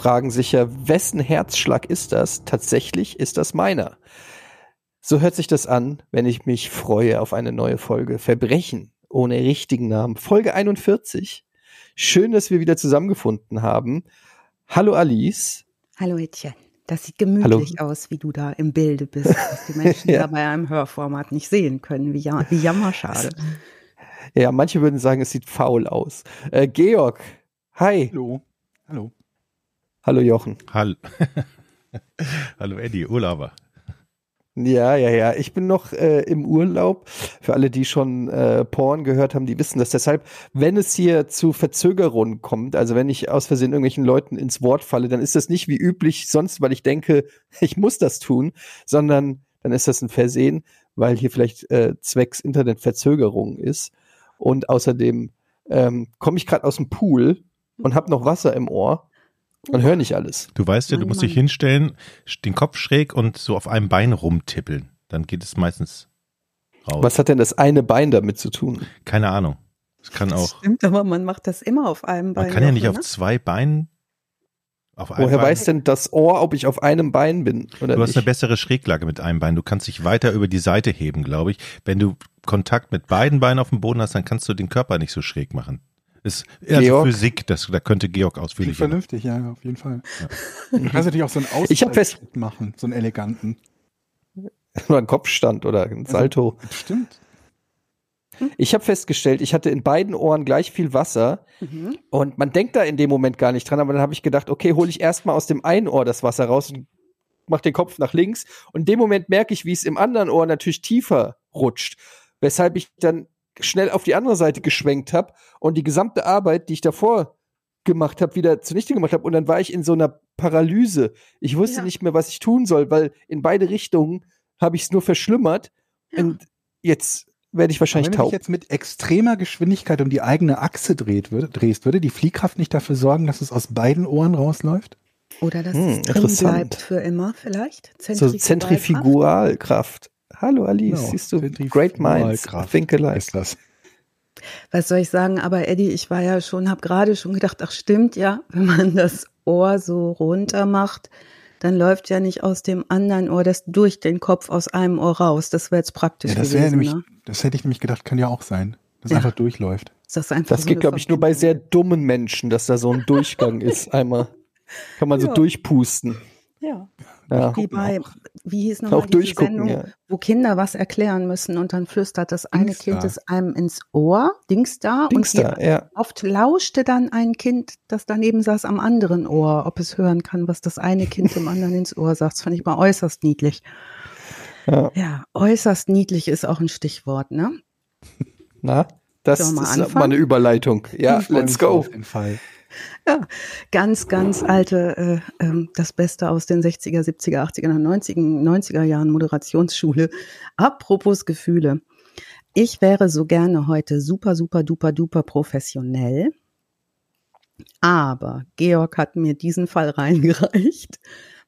Fragen sich ja, wessen Herzschlag ist das? Tatsächlich ist das meiner. So hört sich das an, wenn ich mich freue auf eine neue Folge. Verbrechen ohne richtigen Namen. Folge 41. Schön, dass wir wieder zusammengefunden haben. Hallo Alice. Hallo Etienne. Das sieht gemütlich Hallo. aus, wie du da im Bilde bist, was die Menschen ja. da bei einem Hörformat nicht sehen können. Wie, ja, wie jammerschade. Ja, manche würden sagen, es sieht faul aus. Äh, Georg, hi. Hallo. Hallo. Hallo Jochen. Hallo. Hallo Eddie, Urlauber. Ja, ja, ja. Ich bin noch äh, im Urlaub. Für alle, die schon äh, Porn gehört haben, die wissen das. Deshalb, wenn es hier zu Verzögerungen kommt, also wenn ich aus Versehen irgendwelchen Leuten ins Wort falle, dann ist das nicht wie üblich sonst, weil ich denke, ich muss das tun, sondern dann ist das ein Versehen, weil hier vielleicht äh, zwecks Internetverzögerung ist. Und außerdem ähm, komme ich gerade aus dem Pool und habe noch Wasser im Ohr und höre nicht alles. Du weißt ja, du musst dich hinstellen, den Kopf schräg und so auf einem Bein rumtippeln. Dann geht es meistens raus. Was hat denn das eine Bein damit zu tun? Keine Ahnung. Es kann das auch. Stimmt, aber man macht das immer auf einem Bein. Man kann ja nicht ne? auf zwei Beinen. Auf Woher Bein. weiß denn das Ohr, ob ich auf einem Bein bin oder Du hast nicht? eine bessere Schräglage mit einem Bein. Du kannst dich weiter über die Seite heben, glaube ich. Wenn du Kontakt mit beiden Beinen auf dem Boden hast, dann kannst du den Körper nicht so schräg machen. Ist eher Georg. so Physik, das, da könnte Georg ausführlich. Vernünftig, ja, auf jeden Fall. Ja. Du kannst natürlich auch so einen Ausfallschritt machen, so einen eleganten. Nur ein Kopfstand oder ein Salto. Also, stimmt. Ich habe festgestellt, ich hatte in beiden Ohren gleich viel Wasser mhm. und man denkt da in dem Moment gar nicht dran, aber dann habe ich gedacht, okay, hole ich erstmal aus dem einen Ohr das Wasser raus und mach den Kopf nach links und in dem Moment merke ich, wie es im anderen Ohr natürlich tiefer rutscht, weshalb ich dann schnell auf die andere Seite geschwenkt habe und die gesamte Arbeit, die ich davor gemacht habe, wieder zunichte gemacht habe. Und dann war ich in so einer Paralyse. Ich wusste ja. nicht mehr, was ich tun soll, weil in beide Richtungen habe ich es nur verschlimmert. Ja. Und jetzt werde ich wahrscheinlich taub. Wenn du jetzt mit extremer Geschwindigkeit um die eigene Achse dreht, würde, drehst, würde die Fliehkraft nicht dafür sorgen, dass es aus beiden Ohren rausläuft? Oder dass hm, es drin bleibt für immer vielleicht? Zentrifugalkraft. So Zentrifugalkraft. Hallo Alice, no, siehst du, Great Minds, think alike. Ist das. Was soll ich sagen? Aber Eddie, ich war ja schon, habe gerade schon gedacht, ach stimmt ja, wenn man das Ohr so runter macht, dann läuft ja nicht aus dem anderen Ohr das durch den Kopf aus einem Ohr raus. Das wäre jetzt praktisch ja, das gewesen. Nämlich, ne? Das hätte ich nämlich gedacht, kann ja auch sein. Das ja. einfach durchläuft. Das, einfach das so geht, glaube ich, nur bei sehr dummen Menschen, dass da so ein Durchgang ist. Einmal kann man ja. so durchpusten. Ja. ja. Wie bei, wie hieß nochmal diese Sendung, ja. wo Kinder was erklären müssen und dann flüstert das eine Dings Kind es einem ins Ohr, Dings da, Dings und da, ja. oft lauschte dann ein Kind, das daneben saß, am anderen Ohr, ob es hören kann, was das eine Kind dem anderen ins Ohr sagt. Das fand ich mal äußerst niedlich. Ja. ja, äußerst niedlich ist auch ein Stichwort, ne? Na, das ist anfangen? mal eine Überleitung. Ja, let's go. Auf den Fall. Ja, ganz, ganz alte, äh, äh, das Beste aus den 60er, 70er, 80er, 90er, 90er Jahren Moderationsschule. Apropos Gefühle. Ich wäre so gerne heute super, super, duper, duper professionell. Aber Georg hat mir diesen Fall reingereicht.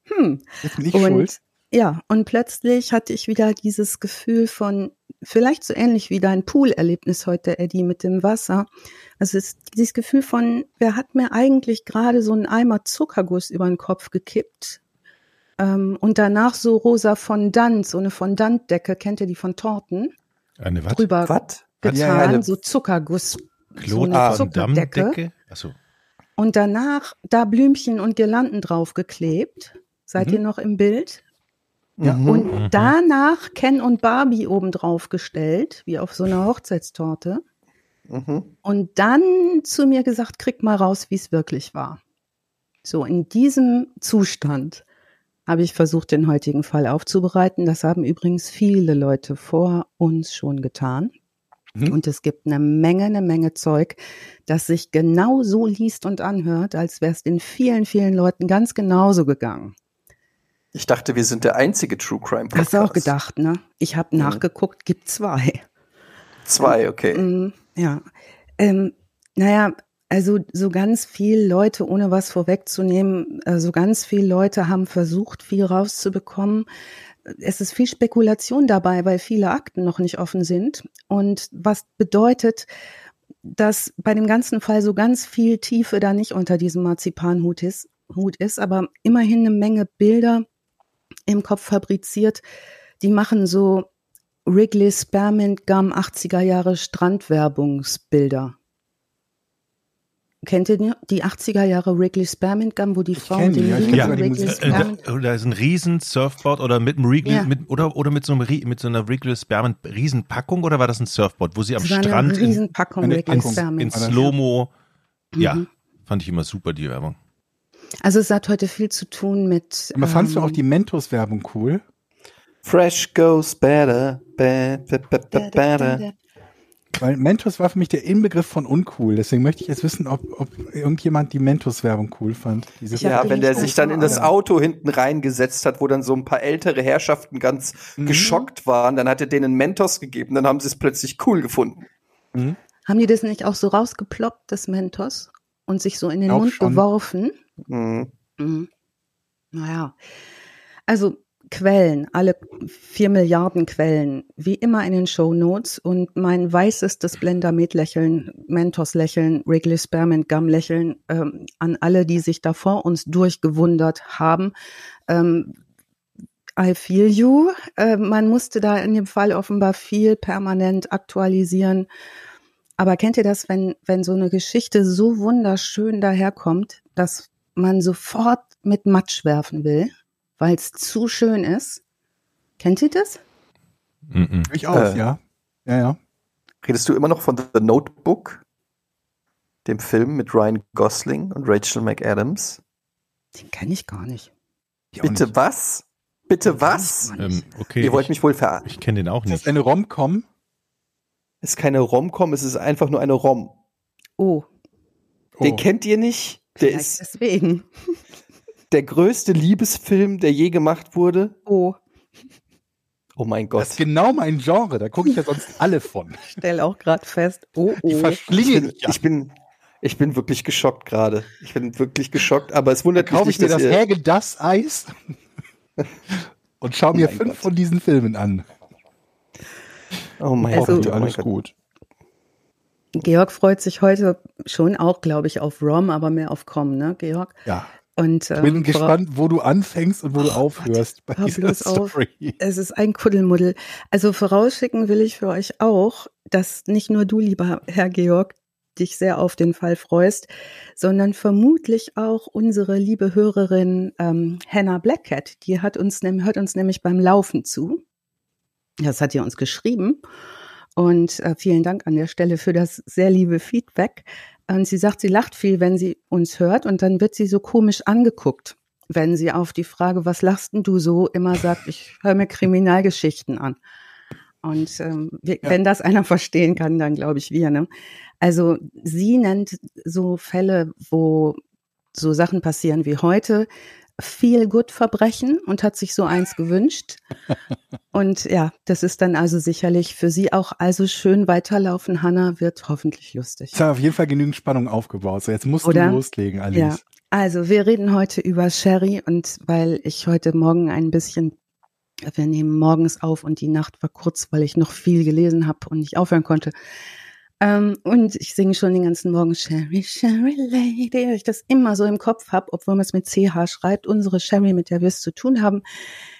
Hm. Bin ich Und schuld. Ja, und plötzlich hatte ich wieder dieses Gefühl von, vielleicht so ähnlich wie dein Poolerlebnis heute, Eddie, mit dem Wasser. Also es ist dieses Gefühl von, wer hat mir eigentlich gerade so einen Eimer Zuckerguss über den Kopf gekippt? Ähm, und danach so rosa Fondant, so eine Fondantdecke, kennt ihr die von Torten? Eine was? Drüber was? getan, ja, ja, so Zuckerguss. so eine Zuckerdecke. Achso. Und danach da Blümchen und Girlanden draufgeklebt. Seid mhm. ihr noch im Bild? Ja. Mhm. Und mhm. danach Ken und Barbie obendrauf gestellt, wie auf so einer Hochzeitstorte. Mhm. Und dann zu mir gesagt, krieg mal raus, wie es wirklich war. So, in diesem Zustand habe ich versucht, den heutigen Fall aufzubereiten. Das haben übrigens viele Leute vor uns schon getan. Mhm. Und es gibt eine Menge, eine Menge Zeug, das sich genau so liest und anhört, als wäre es den vielen, vielen Leuten ganz genauso gegangen. Ich dachte, wir sind der einzige True Crime Podcast. Hast du auch gedacht, ne? Ich habe mhm. nachgeguckt, gibt zwei. Zwei, okay. Mhm, ja. Ähm, naja, also so ganz viele Leute, ohne was vorwegzunehmen, so also ganz viele Leute haben versucht, viel rauszubekommen. Es ist viel Spekulation dabei, weil viele Akten noch nicht offen sind. Und was bedeutet, dass bei dem ganzen Fall so ganz viel Tiefe da nicht unter diesem Marzipanhut ist Hut ist, aber immerhin eine Menge Bilder im Kopf fabriziert. Die machen so Wrigley Spearmint Gum 80er Jahre Strandwerbungsbilder. Kennt ihr die 80er Jahre Wrigley Spearmint Gum, wo die Frauen den ja, Ring ja. Wrigley Spearmint da, da ist ein riesen Surfboard oder mit einem Wrigley ja. mit, oder oder mit so einem mit so einer Wrigley Spearmint Riesenpackung oder war das ein Surfboard, wo sie am Strand eine Riesenpackung in, Wrigley in, Spearmint in Slow-Mo ja, mhm. fand ich immer super die Werbung. Also es hat heute viel zu tun mit Aber ähm, fandst du auch die Mentos Werbung cool? Fresh goes better, better, better, better. Weil Mentos war für mich der Inbegriff von uncool. Deswegen möchte ich jetzt wissen, ob, ob irgendjemand die Mentos-Werbung cool fand. ja, wenn der sich dann in das Auto hinten reingesetzt hat, wo dann so ein paar ältere Herrschaften ganz mhm. geschockt waren, dann hat er denen Mentos gegeben, dann haben sie es plötzlich cool gefunden. Mhm. Haben die das nicht auch so rausgeploppt, das Mentos, und sich so in den Mund schon. geworfen? Mhm. Mhm. Naja. Also Quellen, alle vier Milliarden Quellen, wie immer in den Show Notes und mein weißestes Blender-Med-Lächeln, Mentos-Lächeln, Wrigley Spearmint Gum-Lächeln ähm, an alle, die sich da vor uns durchgewundert haben. Ähm, I feel you. Äh, man musste da in dem Fall offenbar viel permanent aktualisieren. Aber kennt ihr das, wenn, wenn so eine Geschichte so wunderschön daherkommt, dass man sofort mit Matsch werfen will? weil es zu schön ist. Kennt ihr das? Mm -mm. Durchaus, äh, ja. Ja, ja. Redest du immer noch von The Notebook, dem Film mit Ryan Gosling und Rachel McAdams? Den kenne ich gar nicht. Ich Bitte nicht. was? Bitte was? Ähm, okay. Ihr wollt mich wohl verarschen. Ich kenne den auch nicht. Ist das eine Rom-Com? Ist keine Rom-Com, es ist einfach nur eine Rom. Oh. Den oh. kennt ihr nicht? Der Vielleicht ist deswegen der größte Liebesfilm, der je gemacht wurde? Oh. Oh mein Gott. Das ist genau mein Genre, da gucke ich ja sonst alle von. Ich stell auch gerade fest, oh, oh. Ich verschlinge ich bin, ich bin, ich bin wirklich geschockt gerade. Ich bin wirklich geschockt, aber es wundert da mich nicht, ich mir das Häge das Eis und schau oh mir fünf Gott. von diesen Filmen an. Oh mein also, Gott, alles gut. Georg freut sich heute schon auch, glaube ich, auf Rom, aber mehr auf Com, ne, Georg? Ja. Und, ich bin gespannt, wo du anfängst und wo oh, du aufhörst Gott, bei dieser Story. Auf. Es ist ein Kuddelmuddel. Also vorausschicken will ich für euch auch, dass nicht nur du, lieber Herr Georg, dich sehr auf den Fall freust, sondern vermutlich auch unsere liebe Hörerin ähm, Hannah Blackcat. Die hat uns, hört uns nämlich beim Laufen zu. Das hat ihr uns geschrieben. Und äh, vielen Dank an der Stelle für das sehr liebe Feedback. Und sie sagt, sie lacht viel, wenn sie uns hört und dann wird sie so komisch angeguckt, wenn sie auf die Frage, was lachst denn du so, immer sagt, ich höre mir Kriminalgeschichten an. Und ähm, wir, ja. wenn das einer verstehen kann, dann glaube ich wir. Ne? Also sie nennt so Fälle, wo so Sachen passieren wie heute, viel gut Verbrechen und hat sich so eins gewünscht. Und ja, das ist dann also sicherlich für Sie auch also schön weiterlaufen. Hanna wird hoffentlich lustig. Es hat auf jeden Fall genügend Spannung aufgebaut. So, jetzt musst Oder? du loslegen, Alice. Ja. Also wir reden heute über Sherry und weil ich heute Morgen ein bisschen wir nehmen morgens auf und die Nacht war kurz, weil ich noch viel gelesen habe und nicht aufhören konnte. Ähm, und ich singe schon den ganzen Morgen Sherry, Sherry Lady, weil ich das immer so im Kopf habe, obwohl man es mit CH schreibt. Unsere Sherry, mit der wir es zu tun haben,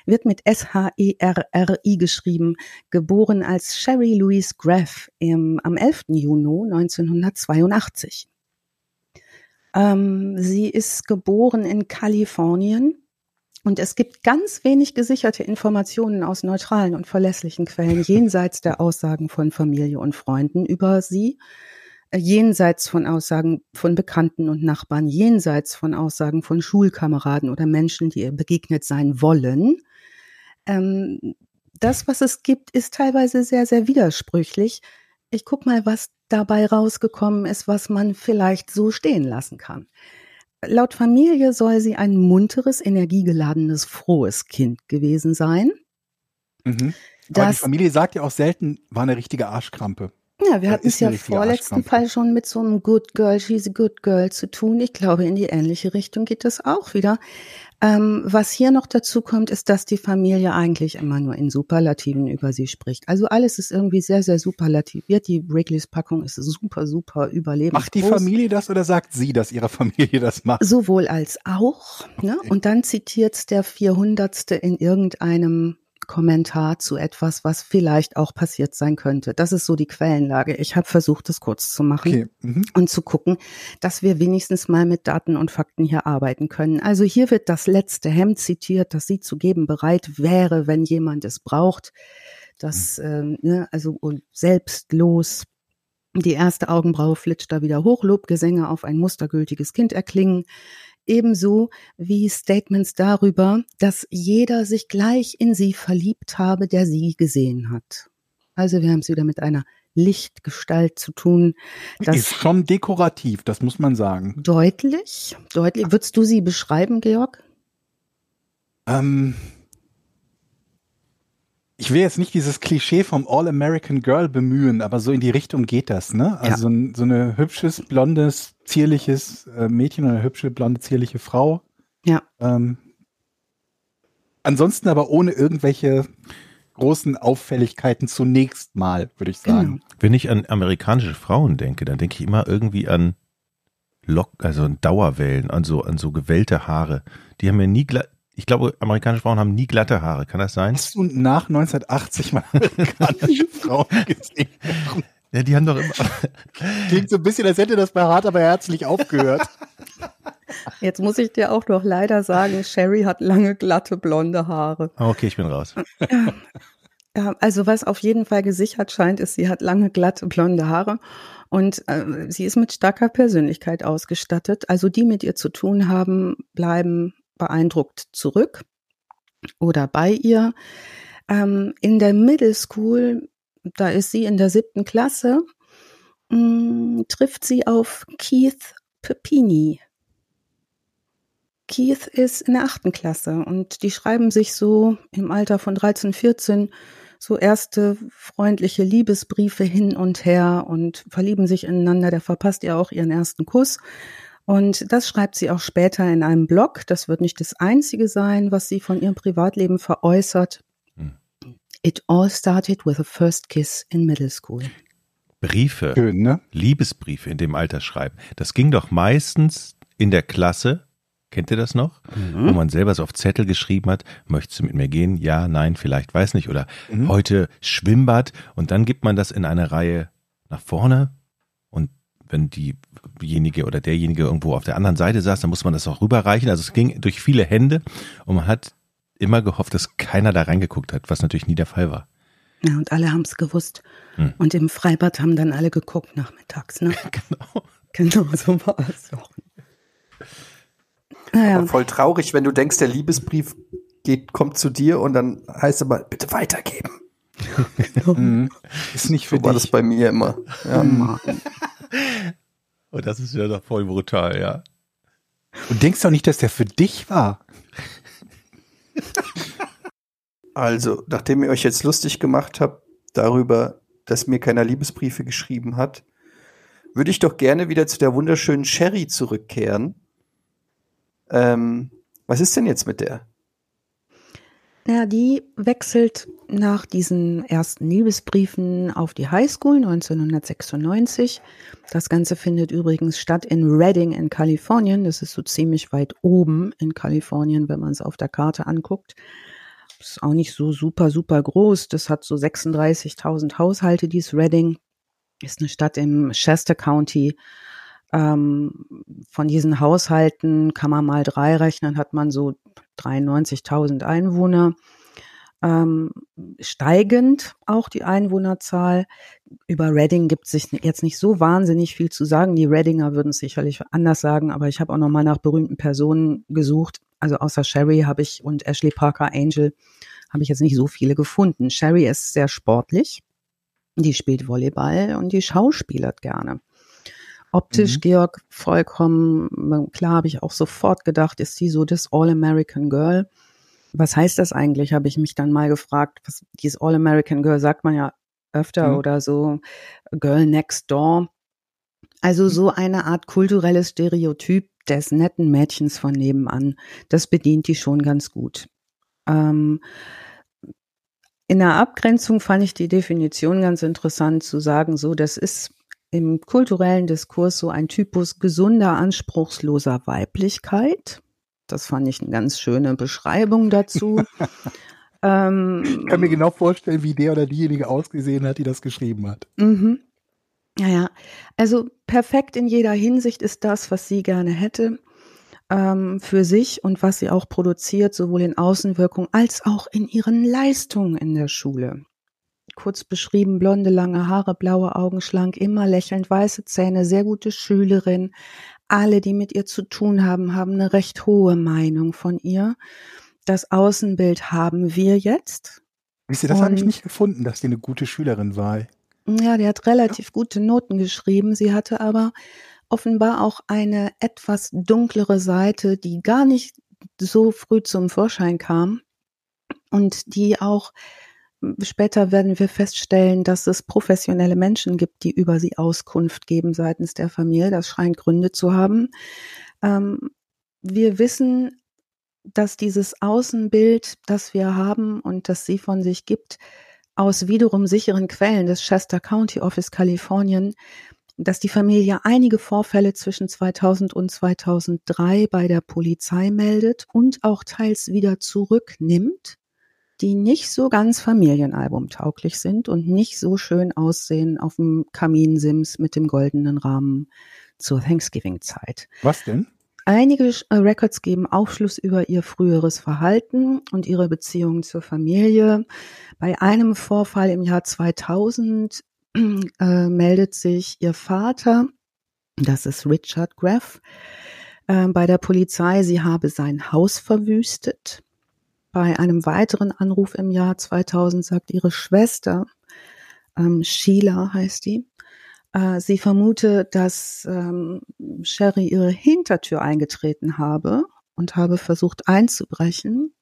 wird mit S-H-E-R-R-I geschrieben, geboren als Sherry Louise Graff im, am 11. Juni 1982. Ähm, sie ist geboren in Kalifornien und es gibt ganz wenig gesicherte Informationen aus neutralen und verlässlichen Quellen jenseits der Aussagen von Familie und Freunden über sie, äh, jenseits von Aussagen von Bekannten und Nachbarn, jenseits von Aussagen von Schulkameraden oder Menschen, die ihr begegnet sein wollen. Ähm, das, was es gibt, ist teilweise sehr, sehr widersprüchlich. Ich guck mal, was dabei rausgekommen ist, was man vielleicht so stehen lassen kann. Laut Familie soll sie ein munteres, energiegeladenes, frohes Kind gewesen sein. Mhm. Aber die Familie sagt ja auch selten, war eine richtige Arschkrampe. Ja, wir hatten es ja vorletzten Fall schon mit so einem Good Girl, she's a good girl zu tun. Ich glaube, in die ähnliche Richtung geht das auch wieder. Ähm, was hier noch dazu kommt, ist, dass die Familie eigentlich immer nur in Superlativen über sie spricht. Also alles ist irgendwie sehr, sehr superlativiert. Die Wrigley's Packung ist super, super überlebensgroß. Macht die Familie das oder sagt sie, dass ihre Familie das macht? Sowohl als auch. Ne? Okay. Ne? Und dann zitiert der 400. in irgendeinem Kommentar zu etwas, was vielleicht auch passiert sein könnte. Das ist so die Quellenlage. Ich habe versucht, das kurz zu machen okay. mhm. und zu gucken, dass wir wenigstens mal mit Daten und Fakten hier arbeiten können. Also hier wird das letzte Hemd zitiert, das sie zu geben bereit wäre, wenn jemand es braucht. Das, mhm. ähm, ne, also selbstlos. Die erste Augenbraue flitscht da wieder hoch, Lobgesänge auf ein mustergültiges Kind erklingen ebenso wie Statements darüber, dass jeder sich gleich in sie verliebt habe, der sie gesehen hat. Also wir haben es wieder mit einer Lichtgestalt zu tun. Das ist schon dekorativ, das muss man sagen. Deutlich, deutlich. Würdest du sie beschreiben, Georg? Ähm, ich will jetzt nicht dieses Klischee vom All-American Girl bemühen, aber so in die Richtung geht das, ne? Also ja. so, ein, so eine hübsches, blondes, zierliches äh, Mädchen oder eine hübsche, blonde, zierliche Frau. Ja. Ähm, ansonsten aber ohne irgendwelche großen Auffälligkeiten zunächst mal, würde ich sagen. Genau. Wenn ich an amerikanische Frauen denke, dann denke ich immer irgendwie an Lock, also an Dauerwellen, an so, an so gewellte Haare. Die haben mir nie, ich glaube, amerikanische Frauen haben nie glatte Haare. Kann das sein? Hast du nach 1980 mal amerikanische Frauen gesehen? Ja, die haben doch immer. Klingt so ein bisschen, als hätte das bei Hart aber herzlich aufgehört. Jetzt muss ich dir auch noch leider sagen, Sherry hat lange, glatte, blonde Haare. Okay, ich bin raus. Ja, also was auf jeden Fall gesichert scheint, ist, sie hat lange, glatte, blonde Haare und äh, sie ist mit starker Persönlichkeit ausgestattet. Also die mit ihr zu tun haben, bleiben beeindruckt zurück oder bei ihr. Ähm, in der Middle School, da ist sie in der siebten Klasse, mh, mm, trifft sie auf Keith Pepini. Keith ist in der achten Klasse und die schreiben sich so im Alter von 13, 14 so erste freundliche Liebesbriefe hin und her und verlieben sich ineinander. Der verpasst ihr auch ihren ersten Kuss. Und das schreibt sie auch später in einem Blog. Das wird nicht das einzige sein, was sie von ihrem Privatleben veräußert. Hm. It all started with a first kiss in middle school. Briefe, Schön, ne? Liebesbriefe in dem Alter schreiben. Das ging doch meistens in der Klasse. Kennt ihr das noch? Mhm. Wo man selber so auf Zettel geschrieben hat, möchtest du mit mir gehen? Ja, nein, vielleicht, weiß nicht. Oder mhm. heute Schwimmbad. Und dann gibt man das in eine Reihe nach vorne wenn diejenige oder derjenige irgendwo auf der anderen Seite saß, dann muss man das auch rüberreichen. Also es ging durch viele Hände und man hat immer gehofft, dass keiner da reingeguckt hat, was natürlich nie der Fall war. Ja, und alle haben es gewusst. Hm. Und im Freibad haben dann alle geguckt nachmittags, ne? genau. Genau, so war es auch. Naja. Aber voll traurig, wenn du denkst, der Liebesbrief geht, kommt zu dir und dann heißt aber, bitte weitergeben. genau. Mhm. Ist nicht für so dich. war das bei mir immer. Ja. Und das ist ja doch voll brutal, ja. Du denkst doch nicht, dass der für dich war. Also, nachdem ihr euch jetzt lustig gemacht habt darüber, dass mir keiner Liebesbriefe geschrieben hat, würde ich doch gerne wieder zu der wunderschönen Sherry zurückkehren. Ähm, was ist denn jetzt mit der? Ja, die wechselt nach diesen ersten Liebesbriefen auf die Highschool 1996. Das Ganze findet übrigens statt in Redding in Kalifornien. Das ist so ziemlich weit oben in Kalifornien, wenn man es auf der Karte anguckt. Ist auch nicht so super, super groß. Das hat so 36.000 Haushalte, dies Redding. Ist eine Stadt im Chester County. Ähm, von diesen Haushalten kann man mal drei rechnen, hat man so 93.000 Einwohner. Ähm, steigend auch die Einwohnerzahl. Über Reading gibt es jetzt nicht so wahnsinnig viel zu sagen. Die Readinger würden es sicherlich anders sagen, aber ich habe auch nochmal nach berühmten Personen gesucht. Also außer Sherry habe ich und Ashley Parker Angel habe ich jetzt nicht so viele gefunden. Sherry ist sehr sportlich. Die spielt Volleyball und die schauspielert gerne. Optisch, mhm. Georg, vollkommen, klar habe ich auch sofort gedacht, ist sie so das All-American Girl. Was heißt das eigentlich, habe ich mich dann mal gefragt. Was, dieses All-American Girl sagt man ja öfter mhm. oder so. Girl Next Door. Also so eine Art kulturelles Stereotyp des netten Mädchens von nebenan. Das bedient die schon ganz gut. Ähm, in der Abgrenzung fand ich die Definition ganz interessant zu sagen, so, das ist im kulturellen Diskurs so ein Typus gesunder, anspruchsloser Weiblichkeit. Das fand ich eine ganz schöne Beschreibung dazu. ähm, ich kann mir genau vorstellen, wie der oder diejenige ausgesehen hat, die das geschrieben hat. Mhm. Naja, also perfekt in jeder Hinsicht ist das, was sie gerne hätte ähm, für sich und was sie auch produziert, sowohl in Außenwirkung als auch in ihren Leistungen in der Schule. Kurz beschrieben, blonde, lange Haare, blaue Augen, schlank, immer lächelnd, weiße Zähne, sehr gute Schülerin. Alle, die mit ihr zu tun haben, haben eine recht hohe Meinung von ihr. Das Außenbild haben wir jetzt. Wisst ihr, das habe ich nicht gefunden, dass sie eine gute Schülerin war. Ja, die hat relativ gute Noten geschrieben. Sie hatte aber offenbar auch eine etwas dunklere Seite, die gar nicht so früh zum Vorschein kam und die auch später werden wir feststellen, dass es professionelle Menschen gibt, die über sie Auskunft geben seitens der Familie. Das scheint Gründe zu haben. Ähm, wir wissen, dass dieses Außenbild, das wir haben und das sie von sich gibt, aus wiederum sicheren Quellen des Chester County Office Kalifornien, dass die Familie einige Vorfälle zwischen 2000 und 2003 bei der Polizei meldet und auch teils wieder zurücknimmt, die nicht so ganz familienalbumtauglich sind und nicht so schön aussehen auf dem Kaminsims mit dem goldenen Rahmen zur Thanksgiving-Zeit. Was denn? Einige äh, Records geben Aufschluss über ihr früheres Verhalten und ihre Beziehungen zur Familie. Bei einem Vorfall im Jahr 2000 äh, meldet sich ihr Vater, das ist Richard Graff, äh, bei der Polizei, sie habe sein Haus verwüstet. Bei einem weiteren Anruf im Jahr 2000 sagt ihre Schwester, ähm, Sheila heißt die, äh, sie vermute, dass ähm, Sherry ihre Hintertür eingetreten habe und habe versucht einzubrechen.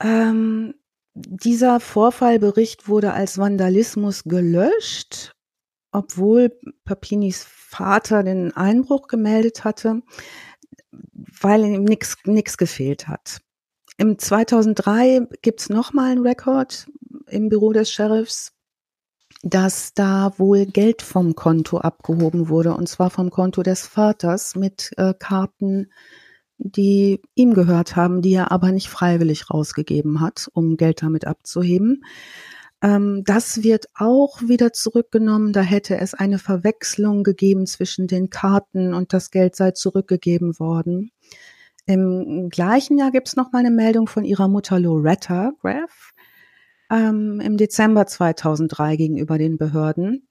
Ähm, dieser Vorfallbericht wurde als Vandalismus gelöscht, obwohl Papinis Vater den Einbruch gemeldet hatte, weil ihm nichts gefehlt hat. Im 2003 gibt's noch mal einen Rekord im Büro des Sheriffs, dass da wohl Geld vom Konto abgehoben wurde, und zwar vom Konto des Vaters mit äh, Karten, die ihm gehört haben, die er aber nicht freiwillig rausgegeben hat, um Geld damit abzuheben. Ähm, das wird auch wieder zurückgenommen. Da hätte es eine Verwechslung gegeben zwischen den Karten und das Geld sei zurückgegeben worden. Im gleichen Jahr gibt es noch mal eine Meldung von ihrer Mutter Loretta Graff, ähm, im Dezember 2003 gegenüber den Behörden,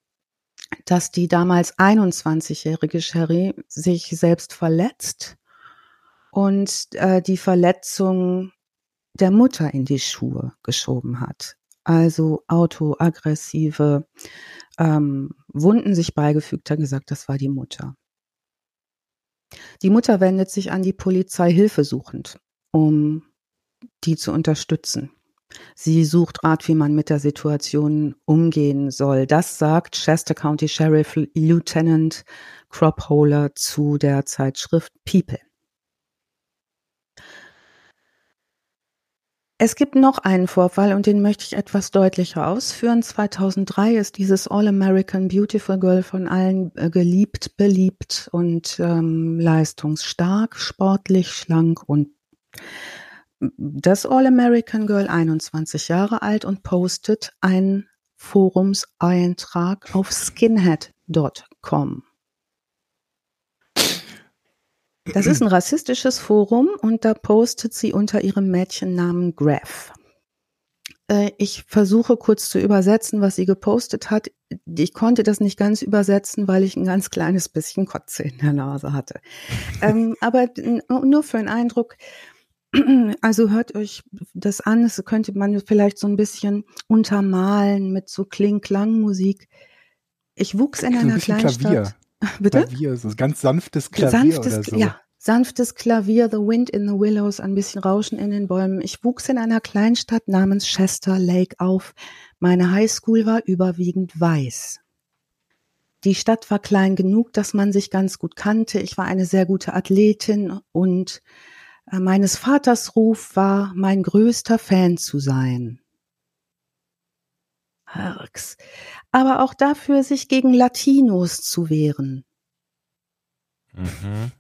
dass die damals 21-jährige Sherry sich selbst verletzt und äh, die Verletzung der Mutter in die Schuhe geschoben hat. Also autoaggressive ähm, Wunden sich beigefügt hat, gesagt, das war die Mutter. Die Mutter wendet sich an die Polizei hilfesuchend, um die zu unterstützen. Sie sucht Rat, wie man mit der Situation umgehen soll. Das sagt Chester County Sheriff Lieutenant Cropholer zu der Zeitschrift People. Es gibt noch einen Vorfall und den möchte ich etwas deutlicher ausführen. 2003 ist dieses All-American Beautiful Girl von allen äh, geliebt, beliebt und ähm, leistungsstark, sportlich, schlank und das All-American Girl 21 Jahre alt und postet einen Forumseintrag auf skinhead.com. Das ist ein rassistisches Forum und da postet sie unter ihrem Mädchennamen Graf. Äh, ich versuche kurz zu übersetzen, was sie gepostet hat. Ich konnte das nicht ganz übersetzen, weil ich ein ganz kleines bisschen Kotze in der Nase hatte. ähm, aber nur für einen Eindruck, also hört euch das an, das könnte man vielleicht so ein bisschen untermalen mit so Kling-Klang-Musik. Ich wuchs in einer Kleinstadt. Klavier. Bitte? Klavier, so ganz sanftes Klavier sanftes, oder so. Ja, Sanftes Klavier, The Wind in the Willows, ein bisschen Rauschen in den Bäumen. Ich wuchs in einer Kleinstadt namens Chester Lake auf. Meine Highschool war überwiegend weiß. Die Stadt war klein genug, dass man sich ganz gut kannte. Ich war eine sehr gute Athletin und äh, meines Vaters Ruf war, mein größter Fan zu sein. Herx. Aber auch dafür, sich gegen Latinos zu wehren. Mhm.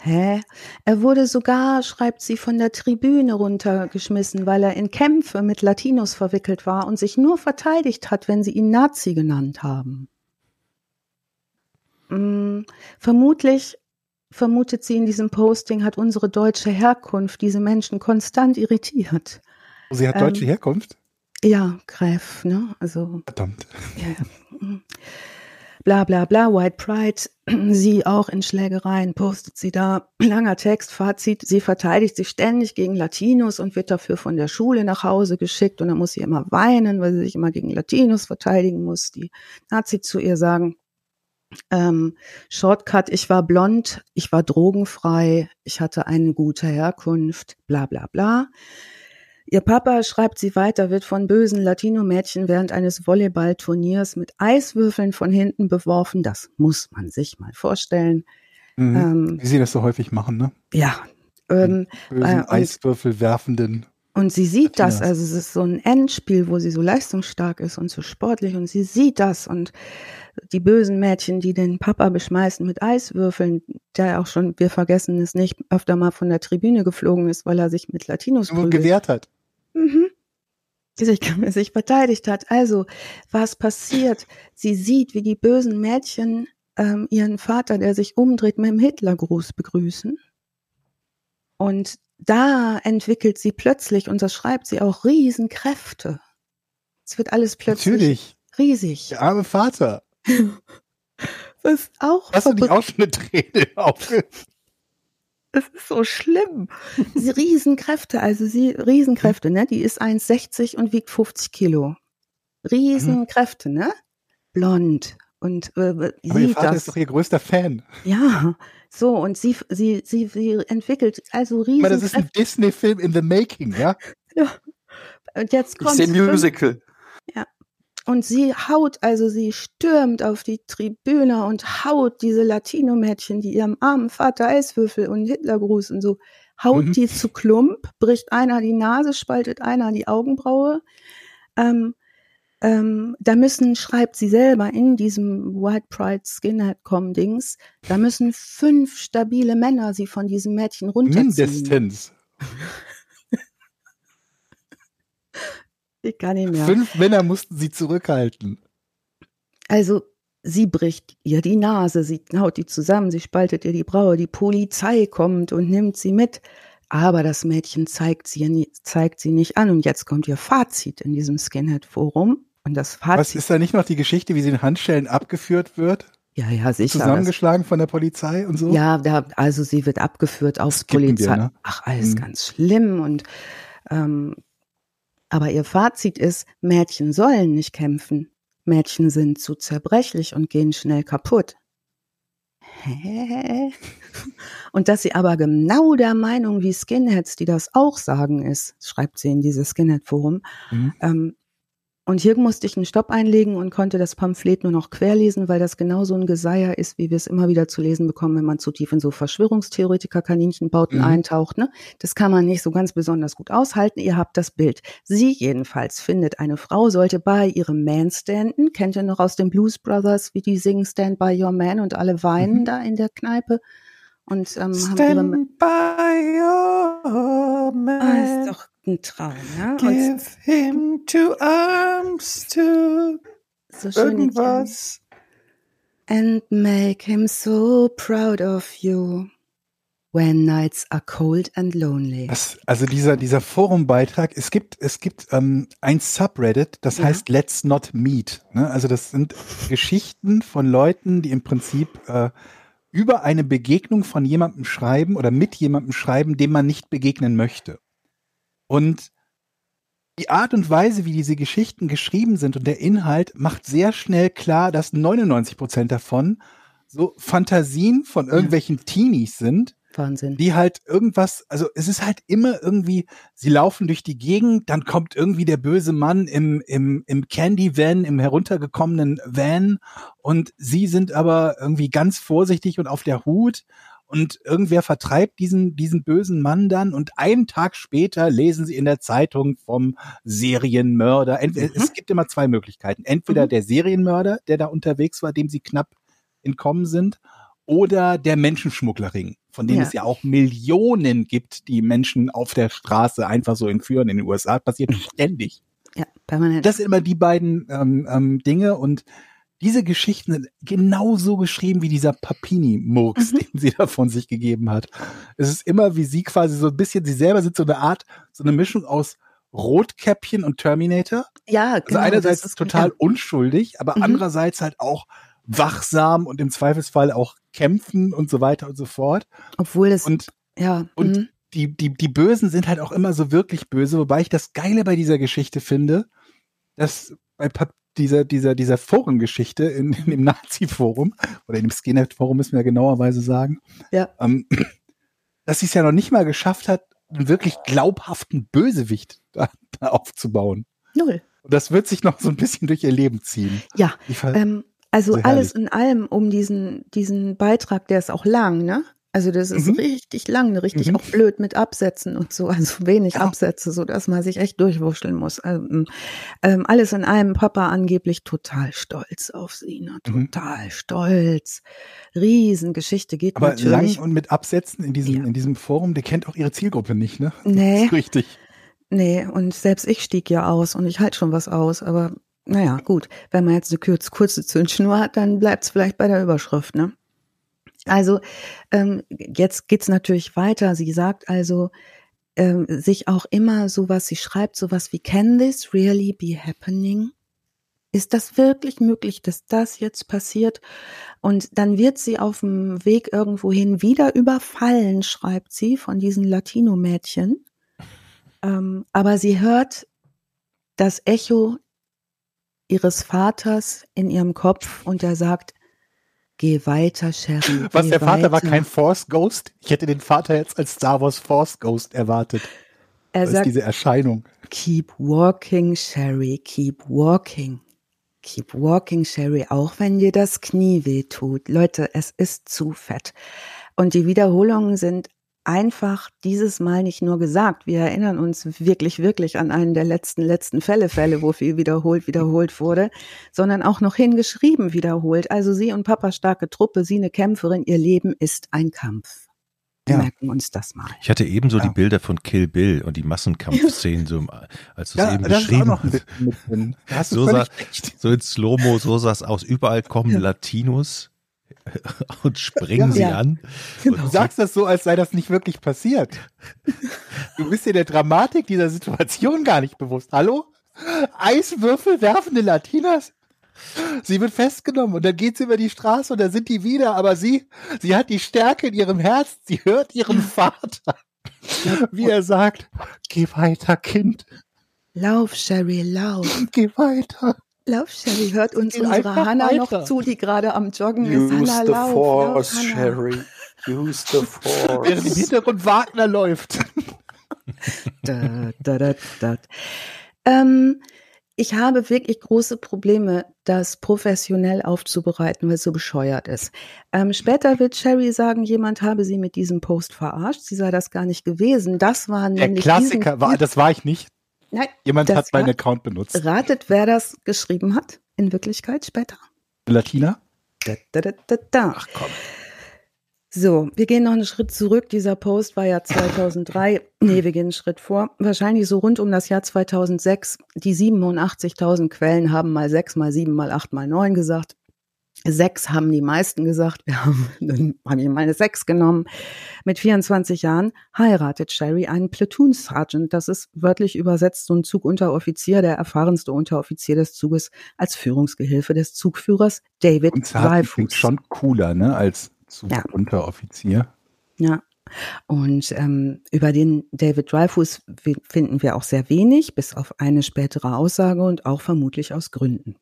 Hä? Er wurde sogar, schreibt sie, von der Tribüne runtergeschmissen, weil er in Kämpfe mit Latinos verwickelt war und sich nur verteidigt hat, wenn sie ihn Nazi genannt haben. Hm, vermutlich, vermutet sie in diesem Posting, hat unsere deutsche Herkunft diese Menschen konstant irritiert. Sie hat deutsche ähm, Herkunft? Ja, Gräf, ne? Also. Verdammt. Ja bla bla bla, White Pride, sie auch in Schlägereien, postet sie da, langer Text, Fazit, sie verteidigt sich ständig gegen Latinos und wird dafür von der Schule nach Hause geschickt und dann muss sie immer weinen, weil sie sich immer gegen Latinos verteidigen muss, die Nazi zu ihr sagen, ähm, Shortcut, ich war blond, ich war drogenfrei, ich hatte eine gute Herkunft, bla bla bla. Ihr Papa, schreibt sie weiter, wird von bösen Latino-Mädchen während eines Volleyballturniers mit Eiswürfeln von hinten beworfen. Das muss man sich mal vorstellen. Mhm. Ähm, Wie sie das so häufig machen, ne? Ja. Ähm, bösen äh, Eiswürfel werfenden. Und sie sieht Latinas. das, also es ist so ein Endspiel, wo sie so leistungsstark ist und so sportlich und sie sieht das und die bösen Mädchen, die den Papa beschmeißen mit Eiswürfeln, der auch schon, wir vergessen es nicht, öfter mal von der Tribüne geflogen ist, weil er sich mit Latinos gewehrt hat. Mhm. Sich, sich verteidigt hat. Also, was passiert? Sie sieht, wie die bösen Mädchen ähm, ihren Vater, der sich umdreht, mit dem Hitlergruß begrüßen. Und da entwickelt sie plötzlich, und das schreibt sie auch, Riesenkräfte. Es wird alles plötzlich Natürlich. riesig. Der arme Vater. Was auch Hast du nicht auch schon eine Träne aufge es ist so schlimm. Sie Riesenkräfte, also sie Riesenkräfte, ne? Die ist 1,60 und wiegt 50 Kilo. Riesenkräfte, ne? Blond und äh, Aber ihr Vater das. ist doch ihr größter Fan. Ja, so und sie sie sie, sie entwickelt also riesen. Aber das ist ein Disney-Film in the making, ja? Ja. Und jetzt kommt. Ich sehe Musical. Ja. Und sie haut, also sie stürmt auf die Tribüne und haut diese Latino-Mädchen, die ihrem armen Vater Eiswürfel und Hitlergruß und so, haut mhm. die zu Klump, bricht einer die Nase, spaltet einer die Augenbraue. Ähm, ähm, da müssen, schreibt sie selber in diesem White Pride Skinhead-Com-Dings, da müssen fünf stabile Männer sie von diesem Mädchen runterziehen. Mindestens. Ich kann nicht mehr. Fünf Männer mussten sie zurückhalten. Also, sie bricht ihr die Nase, sie haut die zusammen, sie spaltet ihr die Braue, die Polizei kommt und nimmt sie mit. Aber das Mädchen zeigt sie, zeigt sie nicht an. Und jetzt kommt ihr Fazit in diesem Skinhead-Forum. Und das Fazit. Was ist da nicht noch die Geschichte, wie sie in Handschellen abgeführt wird? Ja, ja, sicher. Zusammengeschlagen von der Polizei und so? Ja, da, also sie wird abgeführt auf Polizei. Wir, ne? Ach, alles hm. ganz schlimm. Und ähm, aber ihr Fazit ist, Mädchen sollen nicht kämpfen. Mädchen sind zu zerbrechlich und gehen schnell kaputt. Hä? Und dass sie aber genau der Meinung wie Skinheads, die das auch sagen, ist, schreibt sie in dieses Skinhead-Forum, mhm. ähm, und hier musste ich einen Stopp einlegen und konnte das Pamphlet nur noch querlesen, weil das genau so ein Geseier ist, wie wir es immer wieder zu lesen bekommen, wenn man zu tief in so Verschwörungstheoretiker-Kaninchenbauten mhm. eintaucht. Ne? Das kann man nicht so ganz besonders gut aushalten. Ihr habt das Bild. Sie jedenfalls findet, eine Frau sollte bei ihrem Man standen. Kennt ihr noch aus den Blues Brothers, wie die singen Stand by Your Man und alle weinen mhm. da in der Kneipe? Und ähm, Stand haben ihre by your man. Ah, ist doch ein Traum, ja. Give und, him two arms to so irgendwas. And make him so proud of you. When nights are cold and lonely. Das, also dieser, dieser Forumbeitrag, es gibt, es gibt ähm, ein Subreddit, das ja. heißt Let's Not Meet. Ne? Also das sind Geschichten von Leuten, die im Prinzip äh, über eine Begegnung von jemandem schreiben oder mit jemandem schreiben, dem man nicht begegnen möchte. Und die Art und Weise, wie diese Geschichten geschrieben sind und der Inhalt macht sehr schnell klar, dass 99 Prozent davon so Fantasien von irgendwelchen ja. Teenies sind, gefahren sind. Die halt irgendwas, also es ist halt immer irgendwie, sie laufen durch die Gegend, dann kommt irgendwie der böse Mann im, im, im Candy Van, im heruntergekommenen Van und sie sind aber irgendwie ganz vorsichtig und auf der Hut und irgendwer vertreibt diesen, diesen bösen Mann dann und einen Tag später lesen sie in der Zeitung vom Serienmörder. Entweder, mhm. Es gibt immer zwei Möglichkeiten. Entweder mhm. der Serienmörder, der da unterwegs war, dem sie knapp entkommen sind, oder der Menschenschmugglerring, von dem ja. es ja auch Millionen gibt, die Menschen auf der Straße einfach so entführen in den USA. passiert ständig. Ja, permanent. Das sind immer die beiden ähm, ähm, Dinge und diese Geschichten sind genauso geschrieben wie dieser Papini-Murks, mhm. den sie da von sich gegeben hat. Es ist immer wie sie quasi so ein bisschen, sie selber sind so eine Art, so eine Mischung aus Rotkäppchen und Terminator. Ja, also genau. Also einerseits total ja. unschuldig, aber mhm. andererseits halt auch wachsam und im Zweifelsfall auch kämpfen und so weiter und so fort. Obwohl es, und, ja. Und mhm. die, die, die Bösen sind halt auch immer so wirklich böse, wobei ich das Geile bei dieser Geschichte finde, dass bei Pap dieser, dieser, dieser Forengeschichte in, in dem Nazi-Forum oder in dem Skinhead-Forum müssen wir ja genauerweise sagen, ja. ähm, dass sie es ja noch nicht mal geschafft hat, einen wirklich glaubhaften Bösewicht da, da aufzubauen. Null. Und das wird sich noch so ein bisschen durch ihr Leben ziehen. Ja, ähm, also alles in allem um diesen, diesen Beitrag, der ist auch lang, ne? Also das ist mhm. richtig lang, richtig mhm. auch blöd mit Absätzen und so, also wenig ja. Absätze, so dass man sich echt durchwurschteln muss. Also, ähm, alles in allem, Papa angeblich total stolz auf sie, ne? Mhm. total mhm. stolz. Riesengeschichte geht Aber natürlich. lang und mit Absätzen in diesem, ja. in diesem Forum, der kennt auch ihre Zielgruppe nicht, ne? Nee. Das ist richtig. Nee, und selbst ich stieg ja aus und ich halte schon was aus, aber naja, gut, wenn man jetzt eine kurze, kurze Zündschnur hat, dann bleibt es vielleicht bei der Überschrift, ne? Also ähm, jetzt geht's natürlich weiter. Sie sagt also, ähm, sich auch immer sowas, sie schreibt sowas wie, can this really be happening? Ist das wirklich möglich, dass das jetzt passiert? Und dann wird sie auf dem Weg irgendwohin wieder überfallen, schreibt sie, von diesen Latino-Mädchen. Ähm, aber sie hört das Echo ihres Vaters in ihrem Kopf und er sagt, geh weiter, Sherry. Was, der Vater weiter. war kein Force Ghost? Ich hätte den Vater jetzt als Star Wars Force Ghost erwartet. Er das sagt, diese Erscheinung. Keep walking, Sherry, keep walking. Keep walking, Sherry, auch wenn dir das Knie weh tut. Leute, es ist zu fett. Und die Wiederholungen sind einfach dieses Mal nicht nur gesagt. Wir erinnern uns wirklich, wirklich an einen der letzten, letzten Fälle, Fälle, wo viel wiederholt, wiederholt wurde, sondern auch noch hingeschrieben wiederholt. Also sie und Papa starke Truppe, sie eine Kämpferin, ihr Leben ist ein Kampf. Wir ja. merken uns das mal. Ich hatte ebenso ja. die Bilder von Kill Bill und die Massenkampfszenen, so, als du es ja, eben beschrieben hast. So, sah, so in Slow-Mo, so sah es aus. Überall kommen Latinos und springen ja, sie ja. an. Du sagst das so, als sei das nicht wirklich passiert. Du bist dir der Dramatik dieser Situation gar nicht bewusst. Hallo? Eiswürfel werfende Latinas? Sie wird festgenommen und dann geht sie über die Straße und da sind die wieder, aber sie, sie hat die Stärke in ihrem Herz, sie hört ihren Vater, wie er sagt, geh weiter, Kind. Lauf, Sherry, lauf. Geh weiter. Lauf, Sherry, hört uns unsere Hannah noch zu, die gerade am Joggen Use ist. Hannah, the lauf, force, lauf, Sherry. Use the force. Während im Hintergrund Wagner läuft. da, da, da, da. Ähm, ich habe wirklich große Probleme, das professionell aufzubereiten, weil es so bescheuert ist. Ähm, später wird Sherry sagen, jemand habe sie mit diesem Post verarscht. Sie sei das gar nicht gewesen. Das war nämlich. Der Klassiker war, das war ich nicht. Nein, Jemand hat meinen Account benutzt. Ratet, wer das geschrieben hat, in Wirklichkeit später. Latina? Da, da, da, da. Ach komm. So, wir gehen noch einen Schritt zurück. Dieser Post war ja 2003. nee, wir gehen einen Schritt vor. Wahrscheinlich so rund um das Jahr 2006. Die 87.000 Quellen haben mal sechs, mal sieben, mal acht, mal neun gesagt. Sechs haben die meisten gesagt. Wir haben, dann habe ich meine sechs genommen. Mit 24 Jahren heiratet Sherry einen Platoon Sergeant. Das ist wörtlich übersetzt so ein Zugunteroffizier, der erfahrenste Unteroffizier des Zuges als Führungsgehilfe des Zugführers David Und Dreyfus. schon cooler, ne, als Zugunteroffizier. Ja. ja. Und ähm, über den David Dreyfus finden wir auch sehr wenig, bis auf eine spätere Aussage und auch vermutlich aus Gründen.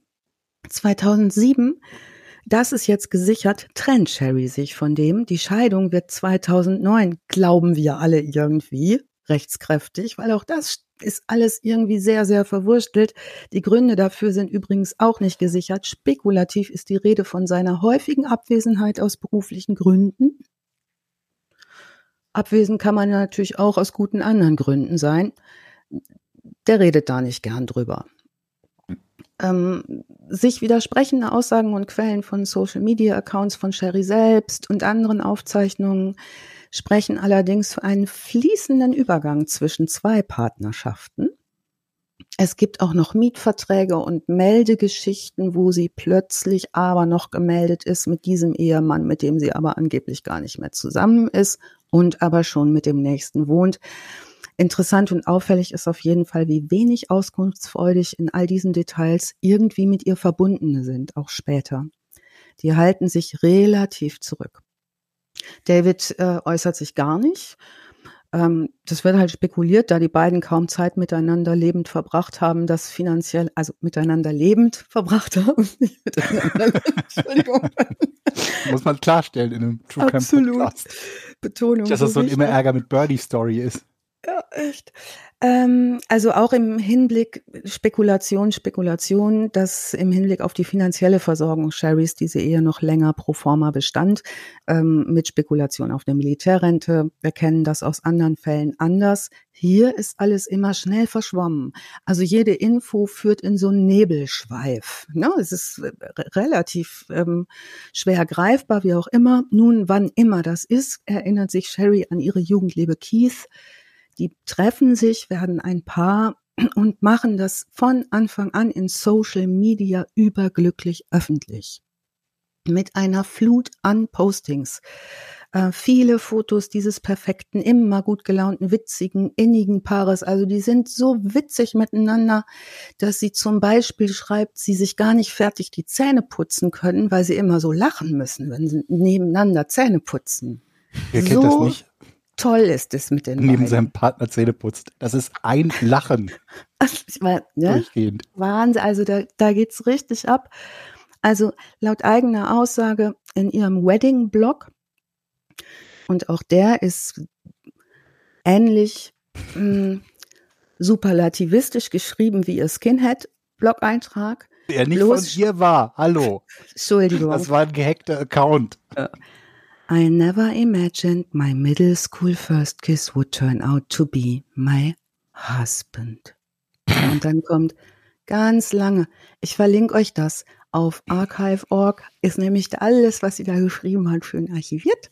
2007 Das ist jetzt gesichert, trennt Sherry sich von dem. Die Scheidung wird 2009, glauben wir alle irgendwie, rechtskräftig, weil auch das ist alles irgendwie sehr, sehr verwurstelt. Die Gründe dafür sind übrigens auch nicht gesichert. Spekulativ ist die Rede von seiner häufigen Abwesenheit aus beruflichen Gründen. Abwesend kann man natürlich auch aus guten anderen Gründen sein. Der redet da nicht gern drüber. Ähm, sich widersprechende Aussagen und Quellen von Social Media Accounts von Sherry selbst und anderen Aufzeichnungen sprechen allerdings für einen fließenden Übergang zwischen zwei Partnerschaften. Es gibt auch noch Mietverträge und Meldegeschichten, wo sie plötzlich aber noch gemeldet ist mit diesem Ehemann, mit dem sie aber angeblich gar nicht mehr zusammen ist und aber schon mit dem nächsten wohnt. Interessant und auffällig ist auf jeden Fall, wie wenig auskunftsfreudig in all diesen Details irgendwie mit ihr Verbundene sind, auch später. Die halten sich relativ zurück. David äh, äußert sich gar nicht. Ähm, das wird halt spekuliert, da die beiden kaum Zeit miteinander lebend verbracht haben, das finanziell, also miteinander lebend verbracht haben. Entschuldigung. Muss man klarstellen in einem True Crime Podcast. Betonung. Dass das so ein immer Ärger mit Birdie Story ist. Echt. Ähm, also auch im Hinblick Spekulation, Spekulation, dass im Hinblick auf die finanzielle Versorgung Sherrys diese Ehe noch länger pro forma bestand, ähm, mit Spekulation auf eine Militärrente. Wir kennen das aus anderen Fällen anders. Hier ist alles immer schnell verschwommen. Also jede Info führt in so einen Nebelschweif. Ne? Es ist relativ ähm, schwer greifbar, wie auch immer. Nun, wann immer das ist, erinnert sich Sherry an ihre Jugendliebe Keith die treffen sich, werden ein Paar und machen das von Anfang an in Social Media überglücklich öffentlich. Mit einer Flut an Postings. Äh, viele Fotos dieses perfekten, immer gut gelaunten, witzigen, innigen Paares. Also die sind so witzig miteinander, dass sie zum Beispiel schreibt, sie sich gar nicht fertig die Zähne putzen können, weil sie immer so lachen müssen, wenn sie nebeneinander Zähne putzen. Wer kennt so, das nicht? Toll ist es mit den Neben beiden. seinem Partner Zähne putzt. Das ist ein Lachen. ich meine, ne? Durchgehend. Wahnsinn, also da, da geht's richtig ab. Also laut eigener Aussage in ihrem Wedding-Blog, und auch der ist ähnlich mh, hm, superlativistisch geschrieben wie ihr Skinhead-Blog-Eintrag. Der nicht Bloß, von dir war. Hallo. Entschuldigung. Das war ein gehackter Account. Ja. I never imagined my middle school first kiss would turn out to be my husband. Und dann kommt ganz lange, ich verlinke euch das auf archive.org, ist nämlich alles, was sie da geschrieben hat, schön archiviert.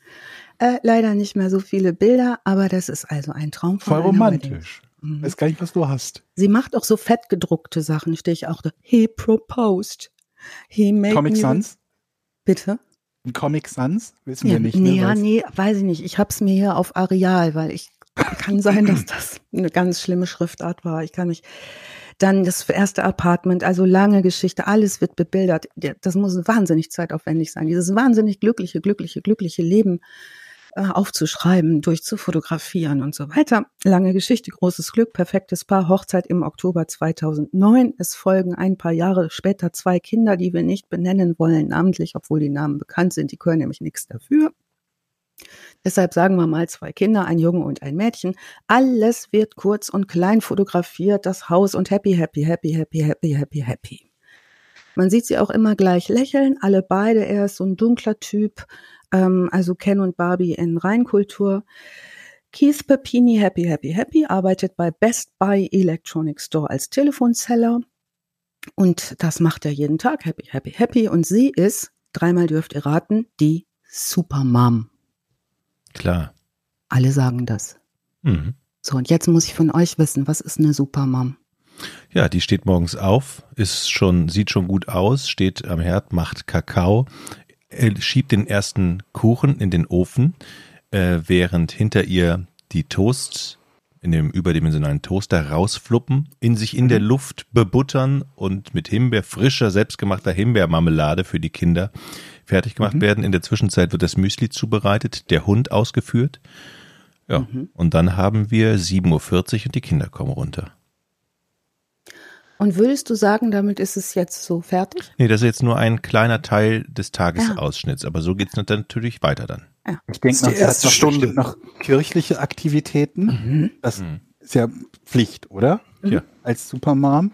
Äh, leider nicht mehr so viele Bilder, aber das ist also ein Traum von Voll romantisch. Mhm. Weiß gar nicht, was du hast. Sie macht auch so fett gedruckte Sachen, stehe ich auch da. He proposed. He made Comic Sans? Bitte? Comic Sans? Wissen ja, wir nicht. Nee, ne, ja, nee, weiß ich nicht. Ich habe es mir hier auf Areal, weil ich kann sein, dass das eine ganz schlimme Schriftart war. Ich kann mich dann das erste Apartment, also lange Geschichte, alles wird bebildert. Das muss wahnsinnig zeitaufwendig sein. Dieses wahnsinnig glückliche, glückliche, glückliche Leben äh, aufzuschreiben, durchzufotografieren und so weiter. Lange Geschichte, großes Glück, perfektes Paar, Hochzeit im Oktober 2009. Es folgen ein paar Jahre später zwei Kinder, die wir nicht benennen wollen, namentlich, obwohl die Namen bekannt sind. Die können nämlich nichts dafür. Deshalb sagen wir mal zwei Kinder, ein Junge und ein Mädchen. Alles wird kurz und klein fotografiert, das Haus und happy, happy, happy, happy, happy, happy, happy. Man sieht sie auch immer gleich lächeln, alle beide. Er ist so ein dunkler Typ, ähm, also Ken und Barbie in Reinkultur. Keith Pepini, happy, happy, happy, arbeitet bei Best Buy Electronic Store als Telefonseller. Und das macht er jeden Tag, happy, happy, happy. Und sie ist, dreimal dürft ihr raten, die Supermom. Klar. Alle sagen das. Mhm. So, und jetzt muss ich von euch wissen, was ist eine Supermom? Ja, die steht morgens auf, ist schon, sieht schon gut aus, steht am Herd, macht Kakao, schiebt den ersten Kuchen in den Ofen, äh, während hinter ihr die Toasts in dem überdimensionalen Toaster rausfluppen, in sich in der mhm. Luft bebuttern und mit Himbeer, frischer, selbstgemachter Himbeermarmelade für die Kinder fertig gemacht mhm. werden. In der Zwischenzeit wird das Müsli zubereitet, der Hund ausgeführt. Ja, mhm. und dann haben wir 7.40 Uhr und die Kinder kommen runter. Und würdest du sagen, damit ist es jetzt so fertig? Nee, das ist jetzt nur ein kleiner Teil des Tagesausschnitts, ja. aber so geht es natürlich weiter dann. Ja. Ich denke, die erste Stunde noch kirchliche Aktivitäten. Mhm. Das mhm. ist ja Pflicht, oder? Ja. Als Supermom.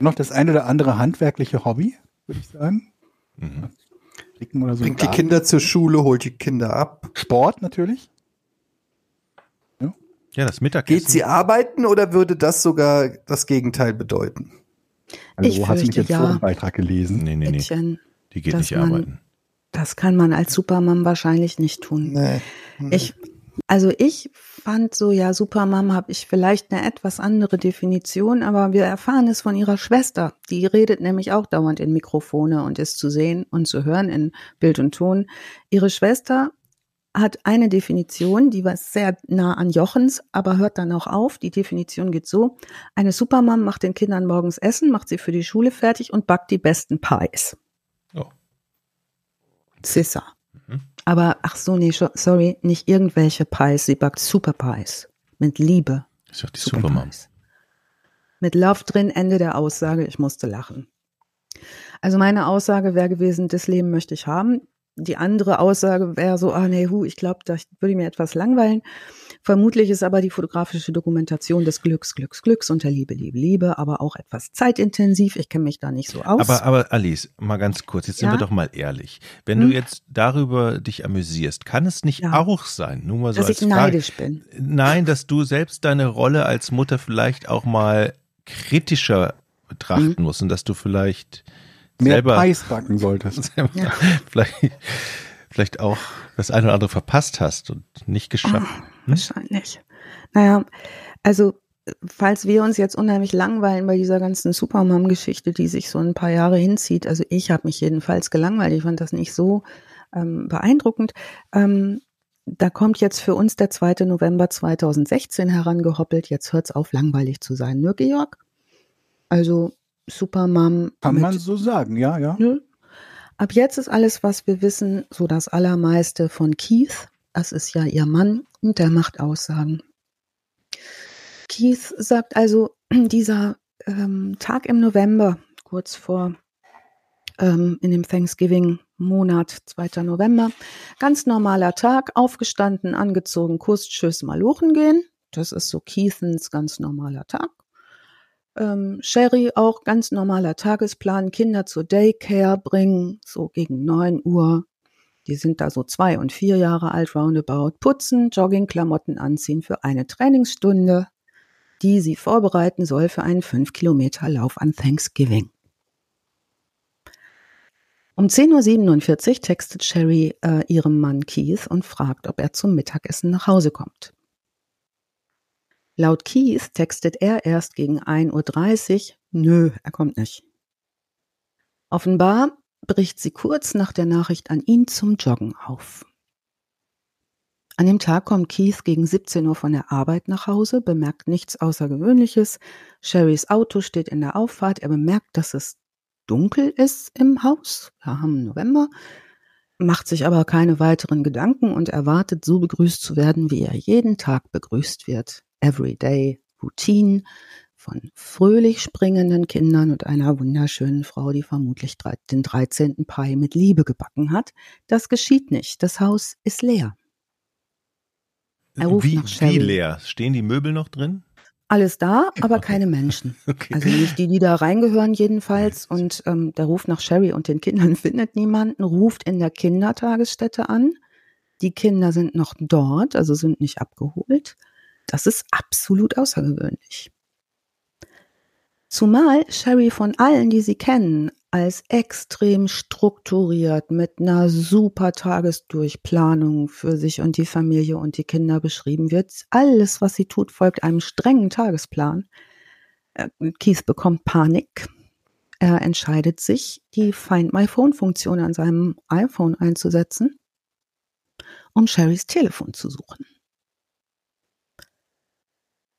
Noch das ein oder andere handwerkliche Hobby, würde ich sagen. Mhm. Oder so Bringt die Kinder zur Schule, holt die Kinder ab. Sport natürlich. Ja, das Mittagessen. Geht sie arbeiten oder würde das sogar das Gegenteil bedeuten? Also, ich hast du mit dem ja. Forenbeitrag gelesen? Nee, nee, nee. Die geht nicht arbeiten. Das kann man als Supermam wahrscheinlich nicht tun. Nee. nee. Ich, also ich fand so, ja, Supermam habe ich vielleicht eine etwas andere Definition, aber wir erfahren es von ihrer Schwester. Die redet nämlich auch dauernd in Mikrofone und ist zu sehen und zu hören in Bild und Ton. Ihre Schwester hat eine Definition, die war sehr nah an Jochens, aber hört dann auch auf. Die Definition geht so. Eine Supermam macht den Kindern morgens Essen, macht sie für die Schule fertig und backt die besten Pies. Oh. Sissa. Aber ach so, nee, sorry, nicht irgendwelche Pies. Sie backt Super Pies. Mit Liebe. Ist doch die Super Supermom. Mit Love drin, Ende der Aussage. Ich musste lachen. Also meine Aussage wäre gewesen, das Leben möchte ich haben. Die andere Aussage wäre so, ah nee, hu, ich glaube, da würde mir etwas langweilen. Vermutlich ist aber die fotografische Dokumentation des Glücks, Glücks, Glücks und der Liebe, Liebe, Liebe, aber auch etwas zeitintensiv. Ich kenne mich da nicht so aus. Aber, aber Alice, mal ganz kurz, jetzt ja? sind wir doch mal ehrlich. Wenn hm? du jetzt darüber dich amüsierst, kann es nicht ja. auch sein, nur mal so dass als ich neidisch bin. Nein, dass du selbst deine Rolle als Mutter vielleicht auch mal kritischer betrachten hm? musst und dass du vielleicht mehr selber, Eis backen solltest. ja. vielleicht, vielleicht auch das eine oder andere verpasst hast und nicht geschafft. Oh, hm? Wahrscheinlich. Naja, also falls wir uns jetzt unheimlich langweilen bei dieser ganzen Supermom-Geschichte, die sich so ein paar Jahre hinzieht, also ich habe mich jedenfalls gelangweilt, ich fand das nicht so ähm, beeindruckend. Ähm, da kommt jetzt für uns der 2. November 2016 herangehoppelt. Jetzt hört es auf, langweilig zu sein, ne, Georg? Also Supermom. Kann man so sagen, ja, ja. Ne? Ab jetzt ist alles, was wir wissen, so das Allermeiste von Keith. Das ist ja ihr Mann und der macht Aussagen. Keith sagt also, dieser ähm, Tag im November, kurz vor ähm, in dem Thanksgiving-Monat, 2. November, ganz normaler Tag, aufgestanden, angezogen, Kuss, Tschüss, Malochen gehen. Das ist so Keithens ganz normaler Tag. Ähm, Sherry auch ganz normaler Tagesplan, Kinder zur Daycare bringen, so gegen neun Uhr. Die sind da so zwei und vier Jahre alt, roundabout. Putzen, Joggingklamotten anziehen für eine Trainingsstunde, die sie vorbereiten soll für einen fünf Kilometer Lauf an Thanksgiving. Um 10.47 Uhr textet Sherry äh, ihrem Mann Keith und fragt, ob er zum Mittagessen nach Hause kommt. Laut Keith textet er erst gegen 1.30 Uhr, nö, er kommt nicht. Offenbar bricht sie kurz nach der Nachricht an ihn zum Joggen auf. An dem Tag kommt Keith gegen 17 Uhr von der Arbeit nach Hause, bemerkt nichts Außergewöhnliches. Sherrys Auto steht in der Auffahrt. Er bemerkt, dass es dunkel ist im Haus. Wir haben November. Macht sich aber keine weiteren Gedanken und erwartet, so begrüßt zu werden, wie er jeden Tag begrüßt wird. Everyday Routine von fröhlich springenden Kindern und einer wunderschönen Frau, die vermutlich den 13. Pi mit Liebe gebacken hat. Das geschieht nicht. Das Haus ist leer. Er ruft wie, nach Sherry. Wie leer? Stehen die Möbel noch drin? Alles da, aber okay. keine Menschen. Okay. Also nicht die, die da reingehören jedenfalls. Und ähm, der Ruf nach Sherry und den Kindern findet niemanden, ruft in der Kindertagesstätte an. Die Kinder sind noch dort, also sind nicht abgeholt. Das ist absolut außergewöhnlich. Zumal Sherry von allen, die sie kennen, als extrem strukturiert mit einer super Tagesdurchplanung für sich und die Familie und die Kinder beschrieben wird. Alles, was sie tut, folgt einem strengen Tagesplan. Äh, Keith bekommt Panik. Er entscheidet sich, die Find My Phone Funktion an seinem iPhone einzusetzen, um Sherrys Telefon zu suchen.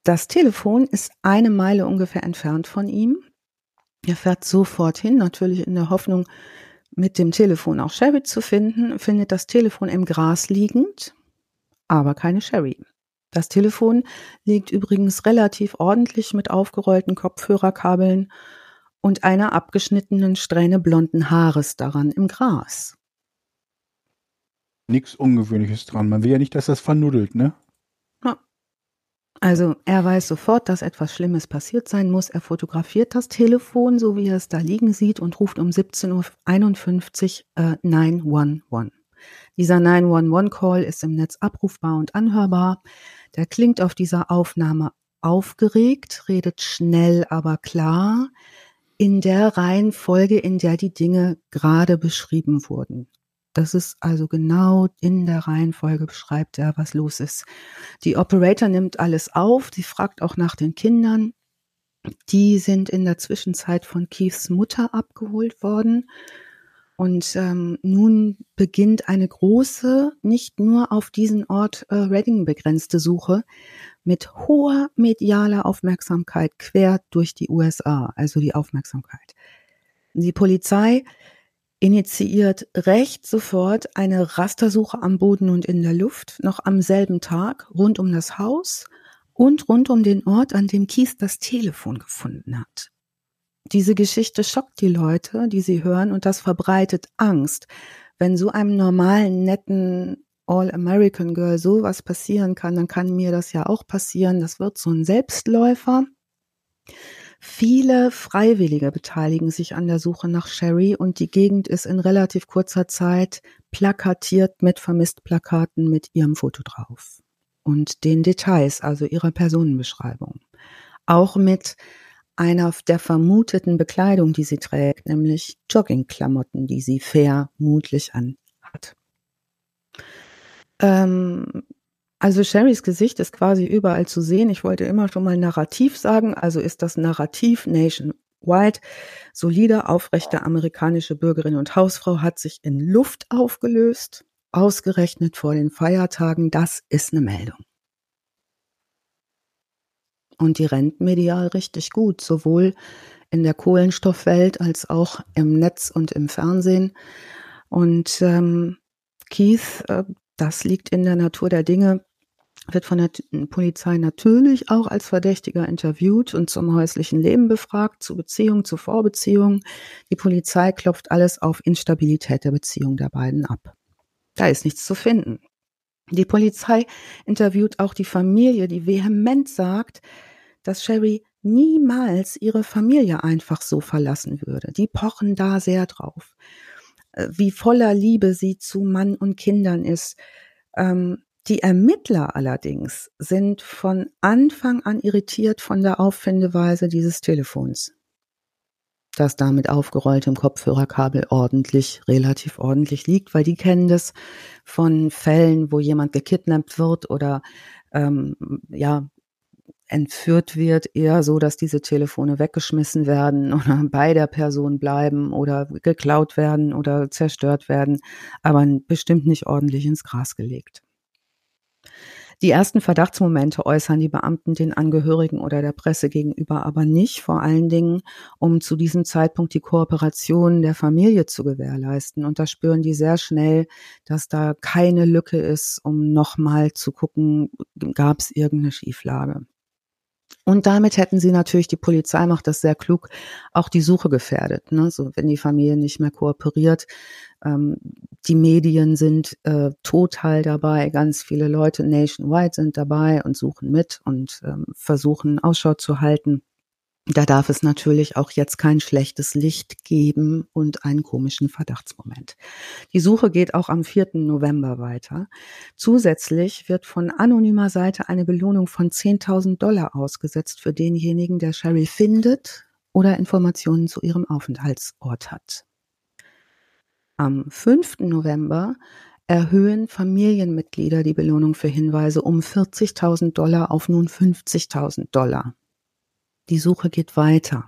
Das Telefon ist eine Meile ungefähr entfernt von ihm. Er fährt sofort hin, natürlich in der Hoffnung, mit dem Telefon auch Sherry zu finden, findet das Telefon im Gras liegend, aber keine Sherry. Das Telefon liegt übrigens relativ ordentlich mit aufgerollten Kopfhörerkabeln und einer abgeschnittenen Strähne blonden Haares daran im Gras. Nichts Ungewöhnliches dran. Man will ja nicht, dass das vernuddelt, ne? Also er weiß sofort, dass etwas Schlimmes passiert sein muss. Er fotografiert das Telefon, so wie er es da liegen sieht, und ruft um 17.51 Uhr äh, 911. Dieser 911-Call ist im Netz abrufbar und anhörbar. Der klingt auf dieser Aufnahme aufgeregt, redet schnell, aber klar, in der Reihenfolge, in der die Dinge gerade beschrieben wurden. Das ist also genau in der Reihenfolge beschreibt er, was los ist. Die Operator nimmt alles auf, sie fragt auch nach den Kindern. Die sind in der Zwischenzeit von Keiths Mutter abgeholt worden. Und ähm, nun beginnt eine große, nicht nur auf diesen Ort äh, Reading begrenzte Suche mit hoher medialer Aufmerksamkeit quer durch die USA, also die Aufmerksamkeit. Die Polizei initiiert recht sofort eine Rastersuche am Boden und in der Luft, noch am selben Tag, rund um das Haus und rund um den Ort, an dem Kies das Telefon gefunden hat. Diese Geschichte schockt die Leute, die sie hören, und das verbreitet Angst. Wenn so einem normalen, netten All-American Girl sowas passieren kann, dann kann mir das ja auch passieren. Das wird so ein Selbstläufer. Viele Freiwillige beteiligen sich an der Suche nach Sherry und die Gegend ist in relativ kurzer Zeit plakatiert mit Vermisstplakaten mit ihrem Foto drauf und den Details, also ihrer Personenbeschreibung. Auch mit einer der vermuteten Bekleidung, die sie trägt, nämlich Joggingklamotten, die sie vermutlich anhat. Ähm, also Sherrys Gesicht ist quasi überall zu sehen. Ich wollte immer schon mal Narrativ sagen. Also ist das Narrativ nationwide. Solide, aufrechte amerikanische Bürgerin und Hausfrau hat sich in Luft aufgelöst. Ausgerechnet vor den Feiertagen. Das ist eine Meldung. Und die rennt medial richtig gut, sowohl in der Kohlenstoffwelt als auch im Netz und im Fernsehen. Und ähm, Keith, äh, das liegt in der Natur der Dinge, wird von der Polizei natürlich auch als Verdächtiger interviewt und zum häuslichen Leben befragt, zu Beziehung, zu Vorbeziehung. Die Polizei klopft alles auf Instabilität der Beziehung der beiden ab. Da ist nichts zu finden. Die Polizei interviewt auch die Familie, die vehement sagt, dass Sherry niemals ihre Familie einfach so verlassen würde. Die pochen da sehr drauf. Äh, wie voller Liebe sie zu Mann und Kindern ist. Ähm, die Ermittler allerdings sind von Anfang an irritiert von der Auffindeweise dieses Telefons, das da mit aufgerolltem Kopfhörerkabel ordentlich, relativ ordentlich liegt, weil die kennen das von Fällen, wo jemand gekidnappt wird oder ähm, ja entführt wird, eher so, dass diese Telefone weggeschmissen werden oder bei der Person bleiben oder geklaut werden oder zerstört werden, aber bestimmt nicht ordentlich ins Gras gelegt. Die ersten Verdachtsmomente äußern die Beamten den Angehörigen oder der Presse gegenüber aber nicht, vor allen Dingen, um zu diesem Zeitpunkt die Kooperation der Familie zu gewährleisten. Und da spüren die sehr schnell, dass da keine Lücke ist, um nochmal zu gucken, gab es irgendeine Schieflage. Und damit hätten sie natürlich, die Polizei macht das sehr klug, auch die Suche gefährdet. Ne? So, wenn die Familie nicht mehr kooperiert. Ähm, die Medien sind äh, total dabei, ganz viele Leute nationwide sind dabei und suchen mit und ähm, versuchen Ausschau zu halten. Da darf es natürlich auch jetzt kein schlechtes Licht geben und einen komischen Verdachtsmoment. Die Suche geht auch am 4. November weiter. Zusätzlich wird von anonymer Seite eine Belohnung von 10.000 Dollar ausgesetzt für denjenigen, der Sherry findet oder Informationen zu ihrem Aufenthaltsort hat. Am 5. November erhöhen Familienmitglieder die Belohnung für Hinweise um 40.000 Dollar auf nun 50.000 Dollar. Die Suche geht weiter.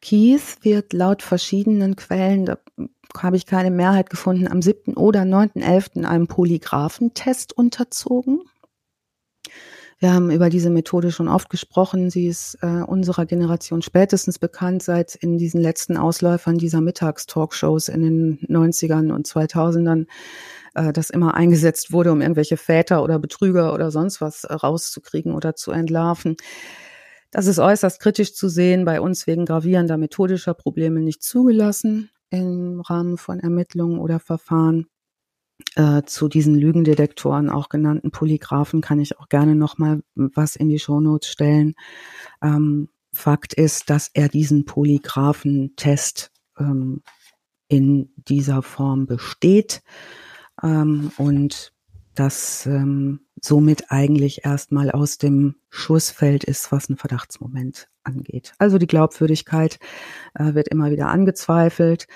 Keith wird laut verschiedenen Quellen, da habe ich keine Mehrheit gefunden, am 7. oder 9.11. einem Polygraphentest unterzogen. Wir haben über diese Methode schon oft gesprochen. Sie ist äh, unserer Generation spätestens bekannt, seit in diesen letzten Ausläufern dieser Mittagstalkshows in den 90ern und 2000ern äh, das immer eingesetzt wurde, um irgendwelche Väter oder Betrüger oder sonst was rauszukriegen oder zu entlarven. Das ist äußerst kritisch zu sehen, bei uns wegen gravierender methodischer Probleme nicht zugelassen im Rahmen von Ermittlungen oder Verfahren. Äh, zu diesen Lügendetektoren, auch genannten Polygraphen, kann ich auch gerne noch mal was in die Shownotes stellen. Ähm, Fakt ist, dass er diesen Polygraphentest ähm, in dieser Form besteht ähm, und das ähm, somit eigentlich erstmal aus dem Schussfeld ist, was ein Verdachtsmoment angeht. Also die Glaubwürdigkeit äh, wird immer wieder angezweifelt.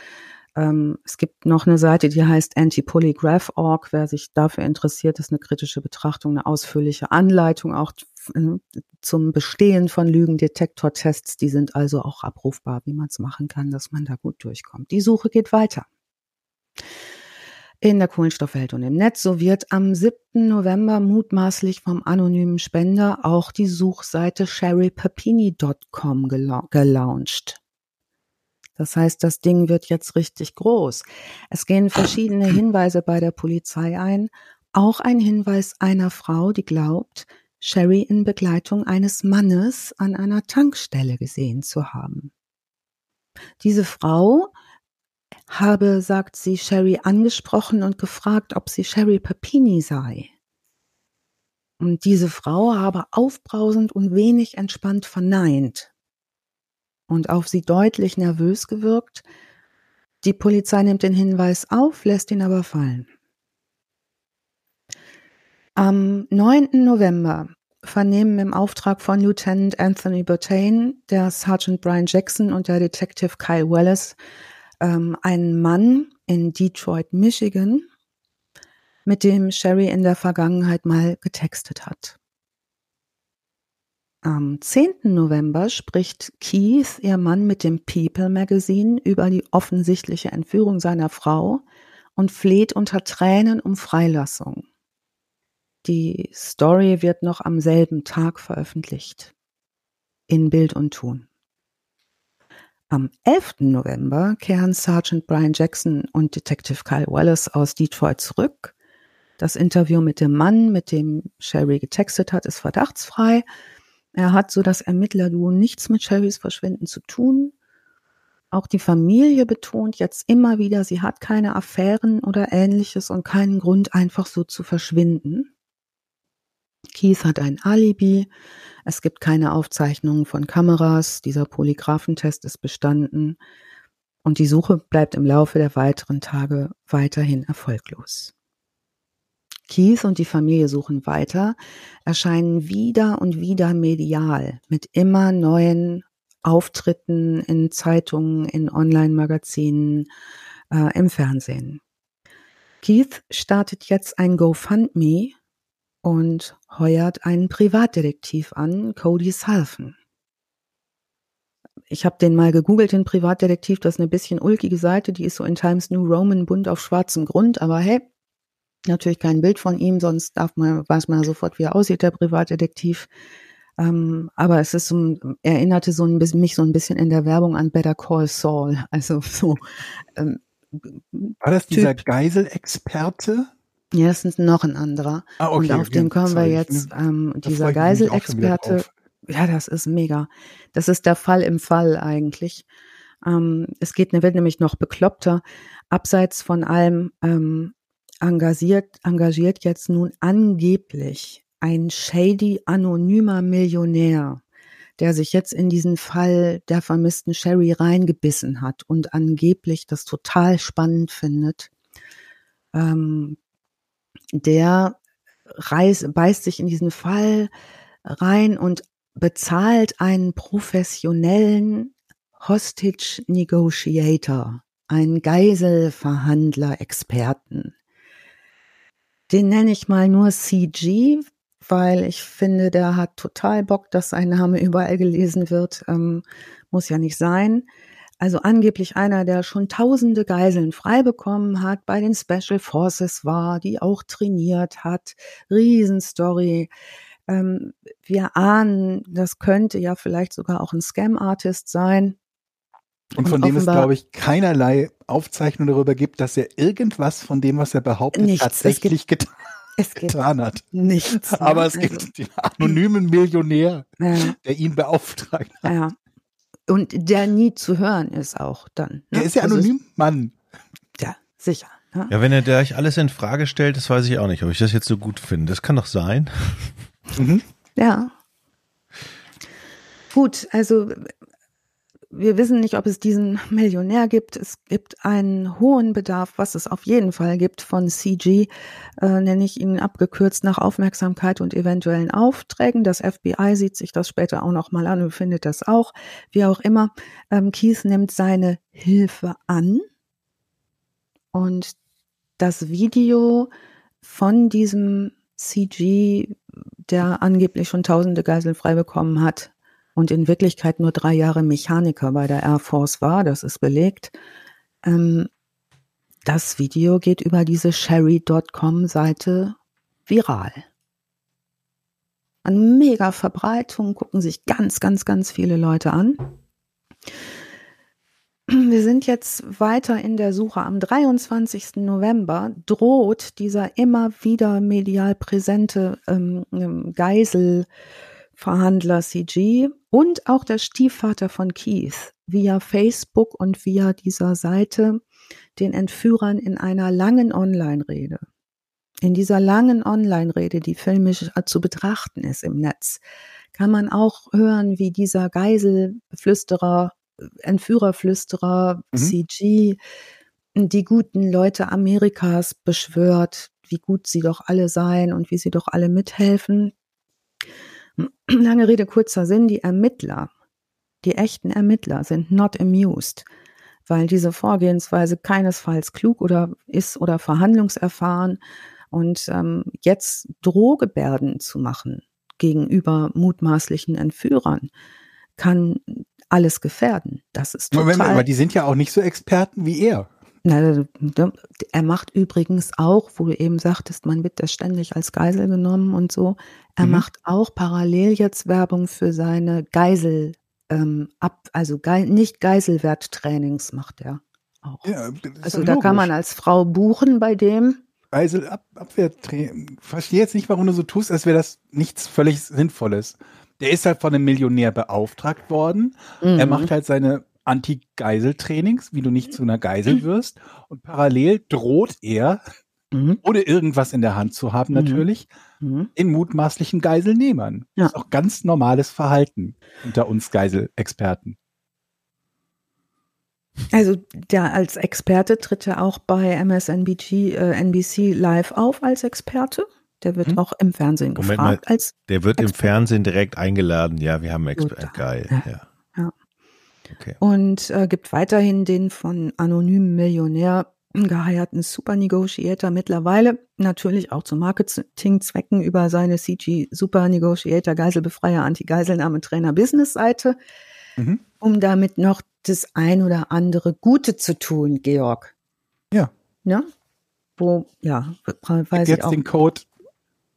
Ähm, es gibt noch eine Seite, die heißt antipolygraph.org. Wer sich dafür interessiert, ist eine kritische Betrachtung, eine ausführliche Anleitung auch äh, zum Bestehen von Lügendetektortests. Die sind also auch abrufbar, wie man es machen kann, dass man da gut durchkommt. Die Suche geht weiter in der Kohlenstoffwelt und im Netz. So wird am 7. November mutmaßlich vom anonymen Spender auch die Suchseite sherrypapini.com gelauncht. Das heißt, das Ding wird jetzt richtig groß. Es gehen verschiedene Hinweise bei der Polizei ein. Auch ein Hinweis einer Frau, die glaubt, Sherry in Begleitung eines Mannes an einer Tankstelle gesehen zu haben. Diese Frau habe, sagt sie, Sherry angesprochen und gefragt, ob sie Sherry Papini sei. Und diese Frau habe aufbrausend und wenig entspannt verneint und auf sie deutlich nervös gewirkt. Die Polizei nimmt den Hinweis auf, lässt ihn aber fallen. Am 9. November vernehmen im Auftrag von Lieutenant Anthony Bertain der Sergeant Brian Jackson und der Detective Kyle Wallace ähm, einen Mann in Detroit, Michigan, mit dem Sherry in der Vergangenheit mal getextet hat. Am 10. November spricht Keith, ihr Mann, mit dem People Magazine über die offensichtliche Entführung seiner Frau und fleht unter Tränen um Freilassung. Die Story wird noch am selben Tag veröffentlicht. In Bild und Ton. Am 11. November kehren Sergeant Brian Jackson und Detective Kyle Wallace aus Detroit zurück. Das Interview mit dem Mann, mit dem Sherry getextet hat, ist verdachtsfrei. Er hat so das Ermittlerduo nichts mit Sherrys Verschwinden zu tun. Auch die Familie betont jetzt immer wieder, sie hat keine Affären oder ähnliches und keinen Grund, einfach so zu verschwinden. Keith hat ein Alibi. Es gibt keine Aufzeichnungen von Kameras. Dieser Polygraphentest ist bestanden. Und die Suche bleibt im Laufe der weiteren Tage weiterhin erfolglos. Keith und die Familie suchen weiter, erscheinen wieder und wieder medial mit immer neuen Auftritten in Zeitungen, in Online-Magazinen, äh, im Fernsehen. Keith startet jetzt ein GoFundMe und heuert einen Privatdetektiv an, Cody Salfen. Ich habe den mal gegoogelt, den Privatdetektiv, das ist eine bisschen ulkige Seite, die ist so in Times New Roman bunt auf schwarzem Grund, aber hey, natürlich kein Bild von ihm, sonst darf man, weiß man ja sofort, wie er aussieht, der Privatdetektiv. Ähm, aber es ist so, erinnerte so ein bisschen, mich so ein bisschen in der Werbung an Better Call Saul. Also so. Ähm, War das dieser Geiselexperte? Ja, das ist noch ein anderer. Ah, okay, und auf okay, den kommen wir jetzt. Ähm, dieser Geiselexperte. Ja, das ist mega. Das ist der Fall im Fall eigentlich. Ähm, es geht, wird nämlich noch bekloppter. Abseits von allem ähm, engagiert, engagiert jetzt nun angeblich ein shady anonymer Millionär, der sich jetzt in diesen Fall der vermissten Sherry reingebissen hat und angeblich das total spannend findet. Ähm, der reißt, beißt sich in diesen Fall rein und bezahlt einen professionellen Hostage Negotiator, einen Geiselverhandler, Experten. Den nenne ich mal nur CG, weil ich finde, der hat total Bock, dass sein Name überall gelesen wird. Ähm, muss ja nicht sein. Also angeblich einer, der schon tausende Geiseln frei bekommen hat, bei den Special Forces war, die auch trainiert hat. Riesenstory. Ähm, wir ahnen, das könnte ja vielleicht sogar auch ein Scam-Artist sein. Und, und von dem es, glaube ich, keinerlei Aufzeichnung darüber gibt, dass er irgendwas von dem, was er behauptet, nichts. tatsächlich getan, getan hat. Nichts. Ne? Aber es also, gibt den anonymen Millionär, ja. der ihn beauftragt hat. Ja. Und der nie zu hören ist auch dann. Ne? Er ist ja also anonym, also, Mann. Ja, sicher. Ne? Ja, wenn er gleich alles in Frage stellt, das weiß ich auch nicht, ob ich das jetzt so gut finde. Das kann doch sein. Mhm. Ja. Gut, also wir wissen nicht, ob es diesen Millionär gibt. Es gibt einen hohen Bedarf, was es auf jeden Fall gibt von CG, äh, nenne ich ihn abgekürzt nach Aufmerksamkeit und eventuellen Aufträgen. Das FBI sieht sich das später auch noch mal an und findet das auch. Wie auch immer, ähm, Keith nimmt seine Hilfe an und das Video von diesem CG, der angeblich schon tausende Geiseln frei bekommen hat, und in Wirklichkeit nur drei Jahre Mechaniker bei der Air Force war, das ist belegt. Ähm, das Video geht über diese Sherry.com-Seite viral. Eine mega Verbreitung, gucken sich ganz, ganz, ganz viele Leute an. Wir sind jetzt weiter in der Suche. Am 23. November droht dieser immer wieder medial präsente ähm, ähm Geisel, Verhandler CG und auch der Stiefvater von Keith via Facebook und via dieser Seite den Entführern in einer langen Online-Rede. In dieser langen Online-Rede, die filmisch zu betrachten ist im Netz, kann man auch hören, wie dieser Geiselflüsterer, Entführerflüsterer, mhm. CG, die guten Leute Amerikas beschwört, wie gut sie doch alle seien und wie sie doch alle mithelfen. Lange Rede, kurzer Sinn, die Ermittler, die echten Ermittler sind not amused, weil diese Vorgehensweise keinesfalls klug oder ist oder verhandlungserfahren und ähm, jetzt Drohgebärden zu machen gegenüber mutmaßlichen Entführern kann alles gefährden. Das ist total. Moment, aber die sind ja auch nicht so Experten wie er. Na, er macht übrigens auch, wo du eben sagtest, man wird das ständig als Geisel genommen und so. Er mhm. macht auch parallel jetzt Werbung für seine Geisel, ähm, ab, also Ge nicht Geiselwerttrainings macht er auch. Ja, also da logisch. kann man als Frau buchen bei dem. Geiselabwehrtraining. Verstehe jetzt nicht, warum du so tust, als wäre das nichts völlig Sinnvolles. Der ist halt von einem Millionär beauftragt worden. Mhm. Er macht halt seine Anti-Geisel-Trainings, wie du nicht zu einer Geisel mhm. wirst. Und parallel droht er, mhm. ohne irgendwas in der Hand zu haben mhm. natürlich, mhm. in mutmaßlichen Geiselnehmern. Ja. Das ist auch ganz normales Verhalten unter uns Geiselexperten. Also der als Experte tritt er auch bei MSNBG, äh, NBC live auf als Experte. Der wird hm? auch im Fernsehen Moment gefragt. Mal, als der wird Experte. im Fernsehen direkt eingeladen. Ja, wir haben Experten. Geil. Ja. ja. Okay. Und äh, gibt weiterhin den von anonymen Millionär geheierten Super Negotiator mittlerweile natürlich auch zu Marketingzwecken über seine CG Super Negotiator Geiselbefreier Anti-Geiselnahme Trainer Business Seite, mhm. um damit noch das ein oder andere Gute zu tun, Georg. Ja. Ja. Wo, ja, weiß Gib jetzt den Code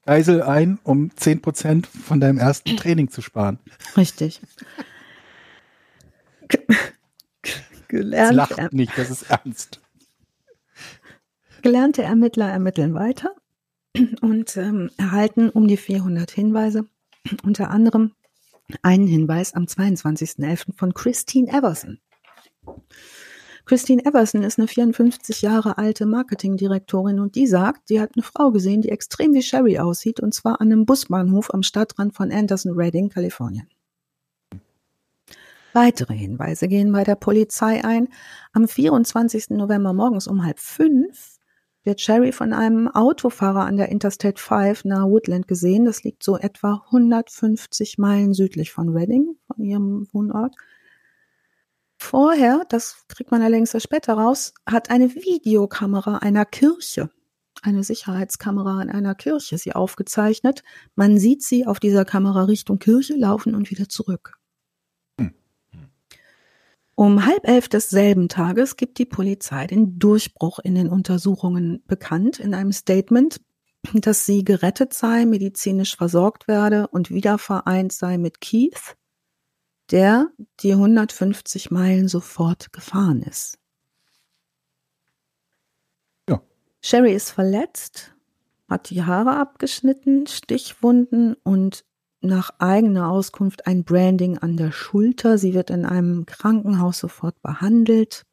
Geisel ein, um 10% von deinem ersten Training zu sparen. Richtig. Gelernt. Das lacht nicht, das ist ernst. Gelernte Ermittler ermitteln weiter und ähm, erhalten um die 400 Hinweise, unter anderem einen Hinweis am 22.11. von Christine Everson. Christine Everson ist eine 54 Jahre alte Marketingdirektorin und die sagt, sie hat eine Frau gesehen, die extrem wie Sherry aussieht und zwar an einem Busbahnhof am Stadtrand von Anderson Redding, Kalifornien. Weitere Hinweise gehen bei der Polizei ein. Am 24. November morgens um halb fünf wird Sherry von einem Autofahrer an der Interstate 5 nahe Woodland gesehen. Das liegt so etwa 150 Meilen südlich von Reading, von ihrem Wohnort. Vorher, das kriegt man allerdings erst später raus, hat eine Videokamera einer Kirche, eine Sicherheitskamera in einer Kirche sie aufgezeichnet. Man sieht sie auf dieser Kamera Richtung Kirche laufen und wieder zurück. Um halb elf desselben Tages gibt die Polizei den Durchbruch in den Untersuchungen bekannt. In einem Statement dass sie gerettet sei, medizinisch versorgt werde und wieder vereint sei mit Keith, der die 150 Meilen sofort gefahren ist. Ja. Sherry ist verletzt, hat die Haare abgeschnitten, Stichwunden und nach eigener Auskunft ein Branding an der Schulter. Sie wird in einem Krankenhaus sofort behandelt.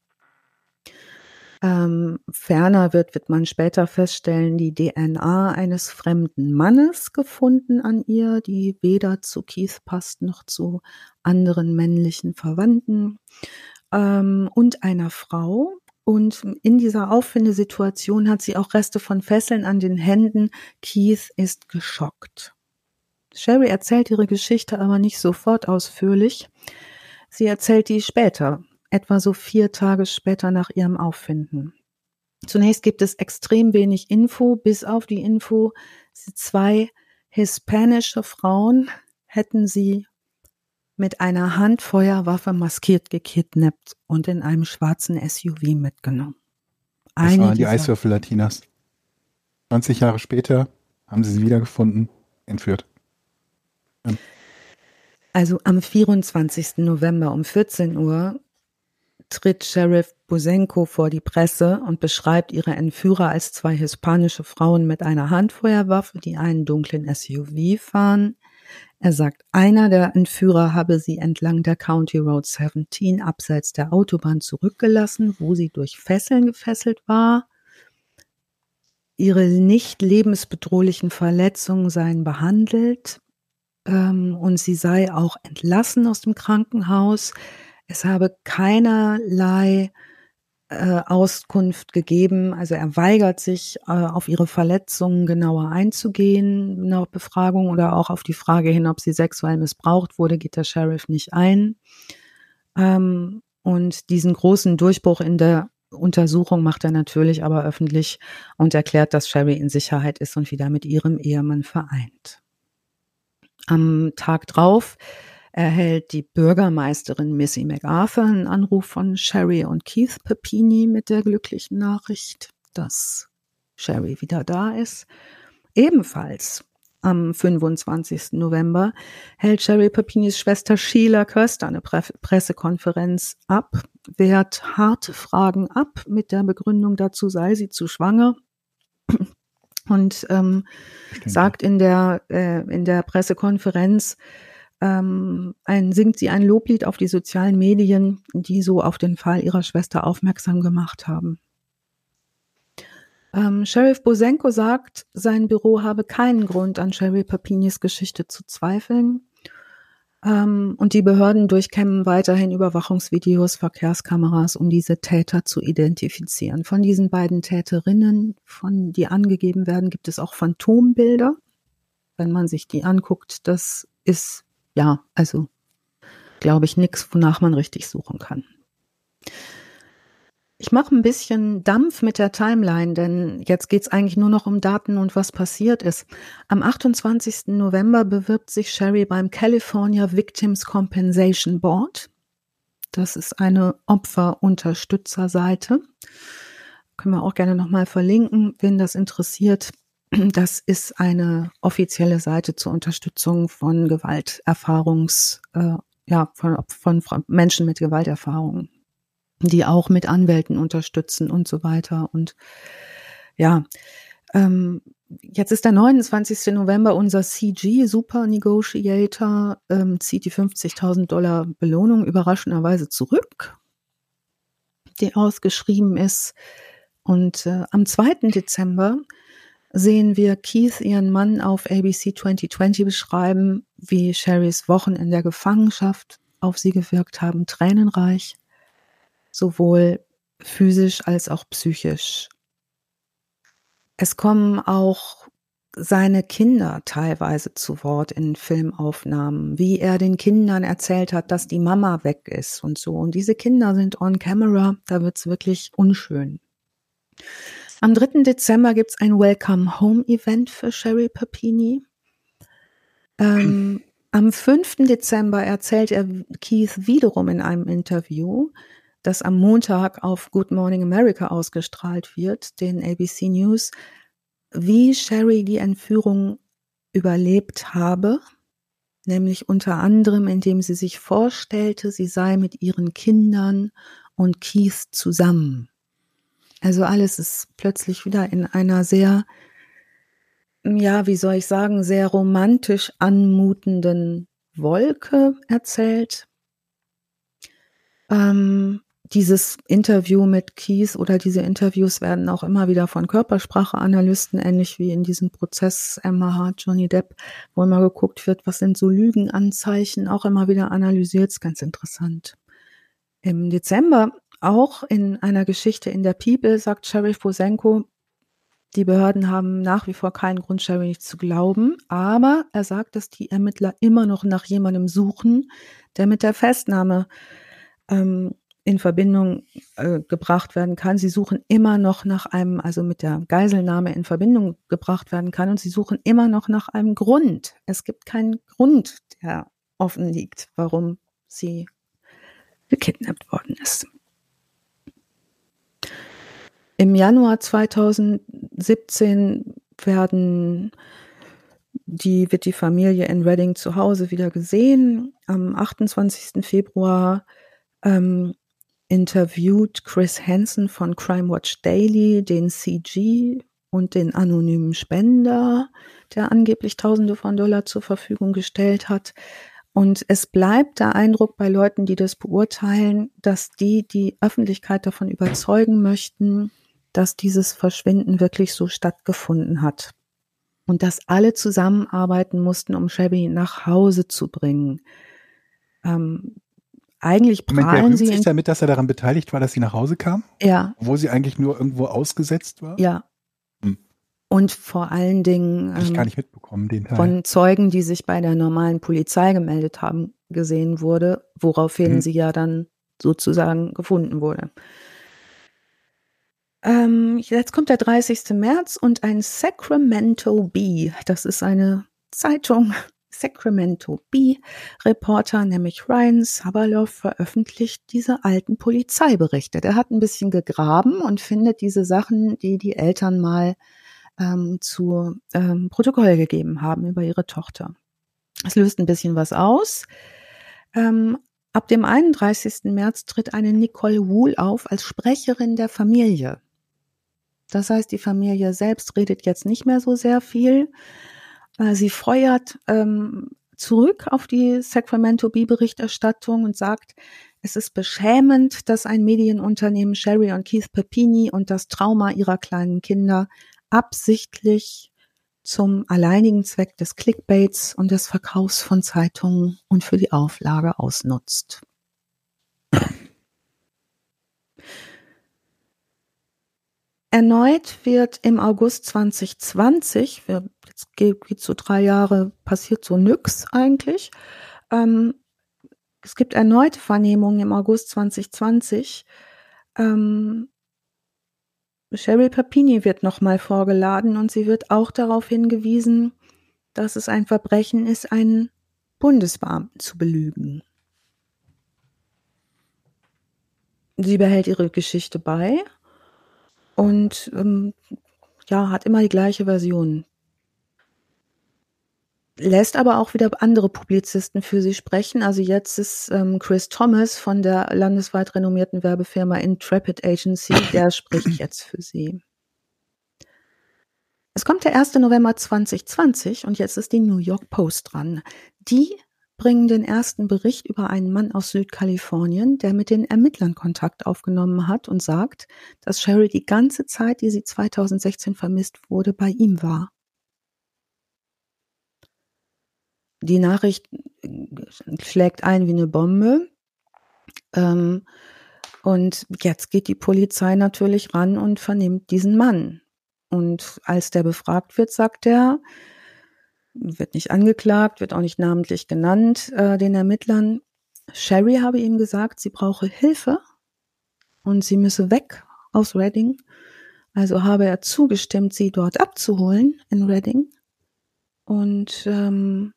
Ähm, ferner wird, wird man später feststellen, die DNA eines fremden Mannes gefunden an ihr, die weder zu Keith passt noch zu anderen männlichen Verwandten ähm, und einer Frau. Und in dieser Auffindesituation hat sie auch Reste von Fesseln an den Händen. Keith ist geschockt. Sherry erzählt ihre Geschichte aber nicht sofort ausführlich. Sie erzählt die später, etwa so vier Tage später nach ihrem Auffinden. Zunächst gibt es extrem wenig Info, bis auf die Info, zwei hispanische Frauen hätten sie mit einer Handfeuerwaffe maskiert gekidnappt und in einem schwarzen SUV mitgenommen. Das Eine waren die Eiswürfel Latinas. 20 Jahre später haben sie sie wiedergefunden, entführt. Also am 24. November um 14 Uhr tritt Sheriff Busenko vor die Presse und beschreibt ihre Entführer als zwei hispanische Frauen mit einer Handfeuerwaffe, die einen dunklen SUV fahren. Er sagt, einer der Entführer habe sie entlang der County Road 17 abseits der Autobahn zurückgelassen, wo sie durch Fesseln gefesselt war. Ihre nicht lebensbedrohlichen Verletzungen seien behandelt ähm, und sie sei auch entlassen aus dem Krankenhaus. Es habe keinerlei äh, Auskunft gegeben. Also er weigert sich, äh, auf ihre Verletzungen genauer einzugehen, nach Befragung oder auch auf die Frage hin, ob sie sexuell missbraucht wurde, geht der Sheriff nicht ein. Ähm, und diesen großen Durchbruch in der Untersuchung macht er natürlich aber öffentlich und erklärt, dass Sherry in Sicherheit ist und wieder mit ihrem Ehemann vereint. Am Tag drauf erhält die Bürgermeisterin Missy MacArthur einen Anruf von Sherry und Keith Pepini mit der glücklichen Nachricht, dass Sherry wieder da ist. Ebenfalls am 25. November hält Sherry Pepinis Schwester Sheila Köster eine Pre Pressekonferenz ab, wehrt harte Fragen ab mit der Begründung dazu sei sie zu schwanger und ähm, sagt in der äh, in der Pressekonferenz ähm, ein, singt sie ein Loblied auf die sozialen Medien, die so auf den Fall ihrer Schwester aufmerksam gemacht haben. Ähm, Sheriff Bosenko sagt, sein Büro habe keinen Grund, an Sherry Papinis Geschichte zu zweifeln. Ähm, und die Behörden durchkämmen weiterhin Überwachungsvideos, Verkehrskameras, um diese Täter zu identifizieren. Von diesen beiden Täterinnen, von die angegeben werden, gibt es auch Phantombilder. Wenn man sich die anguckt, das ist ja, also glaube ich nichts, wonach man richtig suchen kann. Ich mache ein bisschen Dampf mit der Timeline, denn jetzt geht es eigentlich nur noch um Daten und was passiert ist. Am 28. November bewirbt sich Sherry beim California Victims Compensation Board. Das ist eine Opferunterstützerseite. Können wir auch gerne nochmal verlinken, wenn das interessiert. Das ist eine offizielle Seite zur Unterstützung von Gewalterfahrungs, äh, ja, von, von Menschen mit Gewalterfahrungen, die auch mit Anwälten unterstützen und so weiter. Und ja, ähm, jetzt ist der 29. November, unser CG Super Negotiator ähm, zieht die 50.000 Dollar Belohnung überraschenderweise zurück, die ausgeschrieben ist. Und äh, am 2. Dezember sehen wir Keith ihren Mann auf ABC 2020 beschreiben, wie Sherrys Wochen in der Gefangenschaft auf sie gewirkt haben, tränenreich, sowohl physisch als auch psychisch. Es kommen auch seine Kinder teilweise zu Wort in Filmaufnahmen, wie er den Kindern erzählt hat, dass die Mama weg ist und so. Und diese Kinder sind on camera, da wird's wirklich unschön. Am 3. Dezember gibt es ein Welcome Home Event für Sherry Papini. Ähm, am 5. Dezember erzählt er Keith wiederum in einem Interview, das am Montag auf Good Morning America ausgestrahlt wird, den ABC News, wie Sherry die Entführung überlebt habe, nämlich unter anderem, indem sie sich vorstellte, sie sei mit ihren Kindern und Keith zusammen. Also alles ist plötzlich wieder in einer sehr, ja, wie soll ich sagen, sehr romantisch anmutenden Wolke erzählt. Ähm, dieses Interview mit Kies oder diese Interviews werden auch immer wieder von Körperspracheanalysten, ähnlich wie in diesem Prozess Hart, Johnny Depp, wo immer geguckt wird, was sind so Lügenanzeichen, auch immer wieder analysiert, ist ganz interessant. Im Dezember auch in einer Geschichte in der People sagt Sheriff Bosenko, die Behörden haben nach wie vor keinen Grund, Sherry nicht zu glauben, aber er sagt, dass die Ermittler immer noch nach jemandem suchen, der mit der Festnahme ähm, in Verbindung äh, gebracht werden kann. Sie suchen immer noch nach einem, also mit der Geiselnahme in Verbindung gebracht werden kann und sie suchen immer noch nach einem Grund. Es gibt keinen Grund, der offen liegt, warum sie gekidnappt worden ist. Im Januar 2017 werden die, wird die Familie in Reading zu Hause wieder gesehen. Am 28. Februar ähm, interviewt Chris Hansen von Crime Watch Daily den CG und den anonymen Spender, der angeblich Tausende von Dollar zur Verfügung gestellt hat. Und es bleibt der Eindruck bei Leuten, die das beurteilen, dass die die Öffentlichkeit davon überzeugen möchten, dass dieses Verschwinden wirklich so stattgefunden hat. Und dass alle zusammenarbeiten mussten, um Shelby nach Hause zu bringen. Ähm, eigentlich prahlen Moment, sie sich damit, dass er daran beteiligt war, dass sie nach Hause kam? Ja. Wo sie eigentlich nur irgendwo ausgesetzt war? Ja. Hm. Und vor allen Dingen ähm, ich gar nicht mitbekommen, den Teil. von Zeugen, die sich bei der normalen Polizei gemeldet haben, gesehen wurde, woraufhin hm. sie ja dann sozusagen gefunden wurde. Ähm, jetzt kommt der 30. März und ein Sacramento Bee, das ist eine Zeitung, Sacramento Bee Reporter, nämlich Ryan Sabalov, veröffentlicht diese alten Polizeiberichte. Der hat ein bisschen gegraben und findet diese Sachen, die die Eltern mal ähm, zu ähm, Protokoll gegeben haben über ihre Tochter. Es löst ein bisschen was aus. Ähm, ab dem 31. März tritt eine Nicole Wool auf als Sprecherin der Familie. Das heißt, die Familie selbst redet jetzt nicht mehr so sehr viel. Sie feuert ähm, zurück auf die Sacramento Bee-Berichterstattung und sagt, es ist beschämend, dass ein Medienunternehmen Sherry und Keith Pepini und das Trauma ihrer kleinen Kinder absichtlich zum alleinigen Zweck des Clickbaits und des Verkaufs von Zeitungen und für die Auflage ausnutzt. Erneut wird im August 2020, jetzt geht so drei Jahre, passiert so nix eigentlich. Ähm, es gibt erneute Vernehmungen im August 2020. Ähm, Sherry Papini wird nochmal vorgeladen und sie wird auch darauf hingewiesen, dass es ein Verbrechen ist, einen Bundesbeamten zu belügen. Sie behält ihre Geschichte bei und ähm, ja, hat immer die gleiche Version. Lässt aber auch wieder andere Publizisten für sie sprechen. Also jetzt ist ähm, Chris Thomas von der landesweit renommierten Werbefirma Intrepid Agency, der spricht jetzt für sie. Es kommt der 1. November 2020 und jetzt ist die New York Post dran. Die bringen den ersten Bericht über einen Mann aus Südkalifornien, der mit den Ermittlern Kontakt aufgenommen hat und sagt, dass Sherry die ganze Zeit, die sie 2016 vermisst wurde, bei ihm war. Die Nachricht schlägt ein wie eine Bombe. Ähm, und jetzt geht die Polizei natürlich ran und vernimmt diesen Mann. Und als der befragt wird, sagt er, wird nicht angeklagt, wird auch nicht namentlich genannt, äh, den Ermittlern. Sherry habe ihm gesagt, sie brauche Hilfe und sie müsse weg aus Reading. Also habe er zugestimmt, sie dort abzuholen in Reading. Und ähm,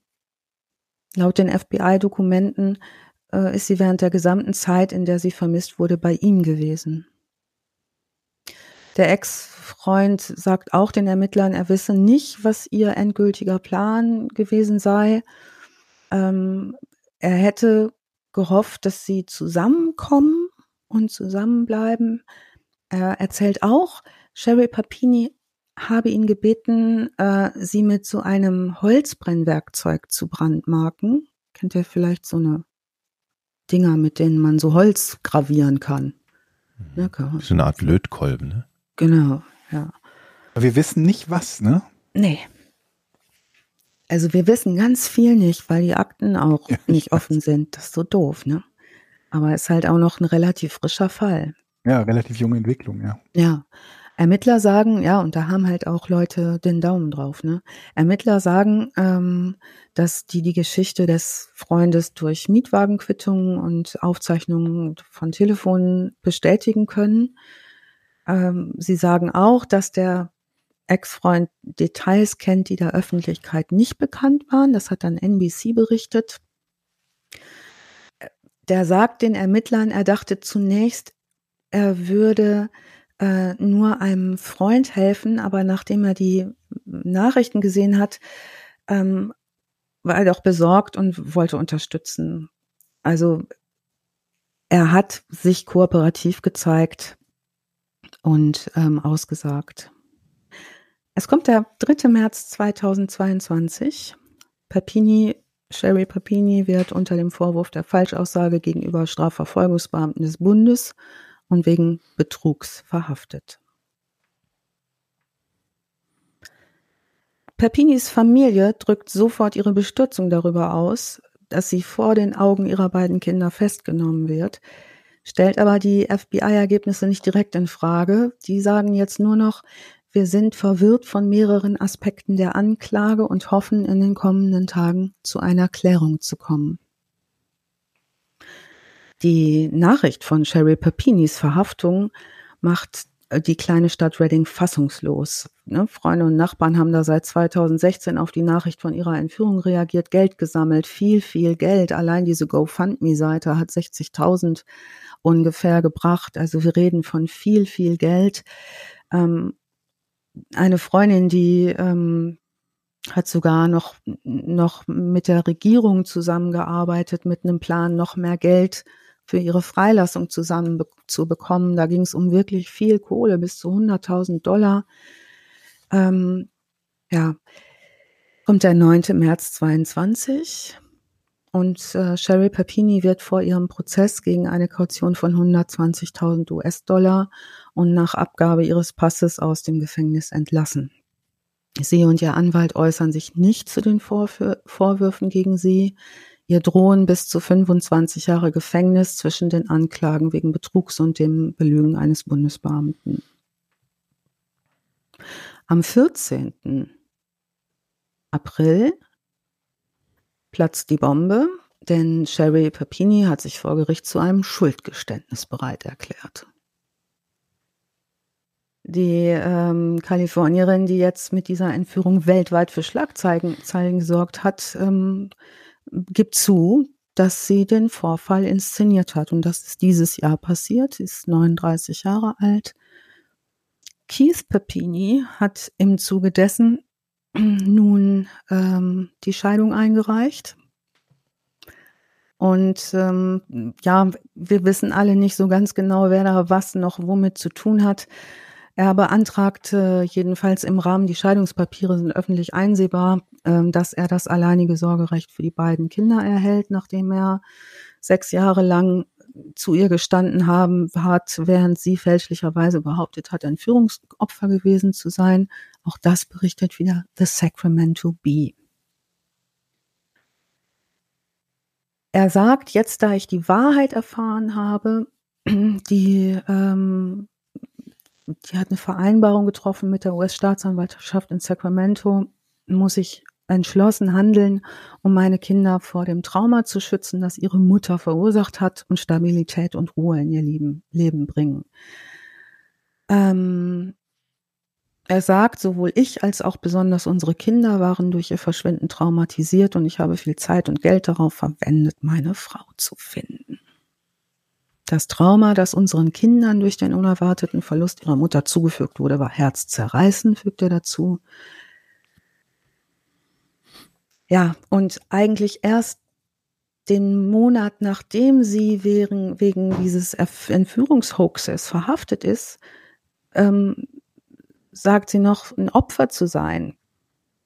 laut den FBI-Dokumenten äh, ist sie während der gesamten Zeit, in der sie vermisst wurde, bei ihm gewesen. Der Ex Ex-Freund sagt auch den Ermittlern, er wisse nicht, was ihr endgültiger Plan gewesen sei. Ähm, er hätte gehofft, dass sie zusammenkommen und zusammenbleiben. Er erzählt auch, Sherry Papini habe ihn gebeten, äh, sie mit so einem Holzbrennwerkzeug zu brandmarken. Kennt ihr vielleicht so eine Dinger, mit denen man so Holz gravieren kann? Mhm. Ja, so eine Art Lötkolben, ne? Genau, ja. Aber wir wissen nicht was, ne? Nee. Also wir wissen ganz viel nicht, weil die Akten auch ja, nicht offen weiß. sind. Das ist so doof, ne? Aber es ist halt auch noch ein relativ frischer Fall. Ja, relativ junge Entwicklung, ja. Ja. Ermittler sagen, ja, und da haben halt auch Leute den Daumen drauf, ne? Ermittler sagen, ähm, dass die die Geschichte des Freundes durch Mietwagenquittungen und Aufzeichnungen von Telefonen bestätigen können. Ähm, sie sagen auch, dass der Ex-Freund Details kennt, die der Öffentlichkeit nicht bekannt waren. Das hat dann NBC berichtet. Der sagt den Ermittlern, er dachte zunächst, er würde äh, nur einem Freund helfen, aber nachdem er die Nachrichten gesehen hat, ähm, war er doch besorgt und wollte unterstützen. Also er hat sich kooperativ gezeigt und ähm, ausgesagt. Es kommt der 3. März 2022. Papini, Sherry Papini wird unter dem Vorwurf der Falschaussage gegenüber Strafverfolgungsbeamten des Bundes und wegen Betrugs verhaftet. Pepinis Familie drückt sofort ihre Bestürzung darüber aus, dass sie vor den Augen ihrer beiden Kinder festgenommen wird, stellt aber die FBI-Ergebnisse nicht direkt in Frage. Die sagen jetzt nur noch, wir sind verwirrt von mehreren Aspekten der Anklage und hoffen in den kommenden Tagen zu einer Klärung zu kommen. Die Nachricht von Sherry Papinis Verhaftung macht äh, die kleine Stadt Reading fassungslos. Ne? Freunde und Nachbarn haben da seit 2016 auf die Nachricht von ihrer Entführung reagiert, Geld gesammelt, viel, viel Geld. Allein diese GoFundMe-Seite hat 60.000 ungefähr gebracht. Also wir reden von viel, viel Geld. Ähm, eine Freundin, die ähm, hat sogar noch, noch mit der Regierung zusammengearbeitet, mit einem Plan, noch mehr Geld für ihre Freilassung zusammen be zu bekommen. Da ging es um wirklich viel Kohle, bis zu 100.000 Dollar. Ähm, ja, kommt der 9. März 22 und äh, Sherry Papini wird vor ihrem Prozess gegen eine Kaution von 120.000 US-Dollar und nach Abgabe ihres Passes aus dem Gefängnis entlassen. Sie und ihr Anwalt äußern sich nicht zu den Vorwür Vorwürfen gegen sie. Ihr drohen bis zu 25 Jahre Gefängnis zwischen den Anklagen wegen Betrugs und dem Belügen eines Bundesbeamten. Am 14. April platzt die Bombe, denn Sherry Papini hat sich vor Gericht zu einem Schuldgeständnis bereit erklärt. Die ähm, Kalifornierin, die jetzt mit dieser Entführung weltweit für Schlagzeilen gesorgt hat, ähm, gibt zu, dass sie den Vorfall inszeniert hat. Und das ist dieses Jahr passiert. Sie ist 39 Jahre alt. Keith Papini hat im Zuge dessen nun ähm, die Scheidung eingereicht. Und ähm, ja, wir wissen alle nicht so ganz genau, wer da was noch womit zu tun hat. Er beantragte jedenfalls im Rahmen, die Scheidungspapiere sind öffentlich einsehbar, dass er das alleinige Sorgerecht für die beiden Kinder erhält, nachdem er sechs Jahre lang zu ihr gestanden haben hat, während sie fälschlicherweise behauptet hat, ein Führungsopfer gewesen zu sein. Auch das berichtet wieder The Sacramento Bee. Er sagt, jetzt da ich die Wahrheit erfahren habe, die ähm, die hat eine Vereinbarung getroffen mit der US-Staatsanwaltschaft in Sacramento, muss ich entschlossen handeln, um meine Kinder vor dem Trauma zu schützen, das ihre Mutter verursacht hat und Stabilität und Ruhe in ihr Leben, Leben bringen. Ähm, er sagt, sowohl ich als auch besonders unsere Kinder waren durch ihr Verschwinden traumatisiert und ich habe viel Zeit und Geld darauf verwendet, meine Frau zu finden. Das Trauma, das unseren Kindern durch den unerwarteten Verlust ihrer Mutter zugefügt wurde, war herzzerreißend, fügt er dazu. Ja, und eigentlich erst den Monat, nachdem sie wegen, wegen dieses Entführungshoaxes verhaftet ist, ähm, sagt sie noch, ein Opfer zu sein.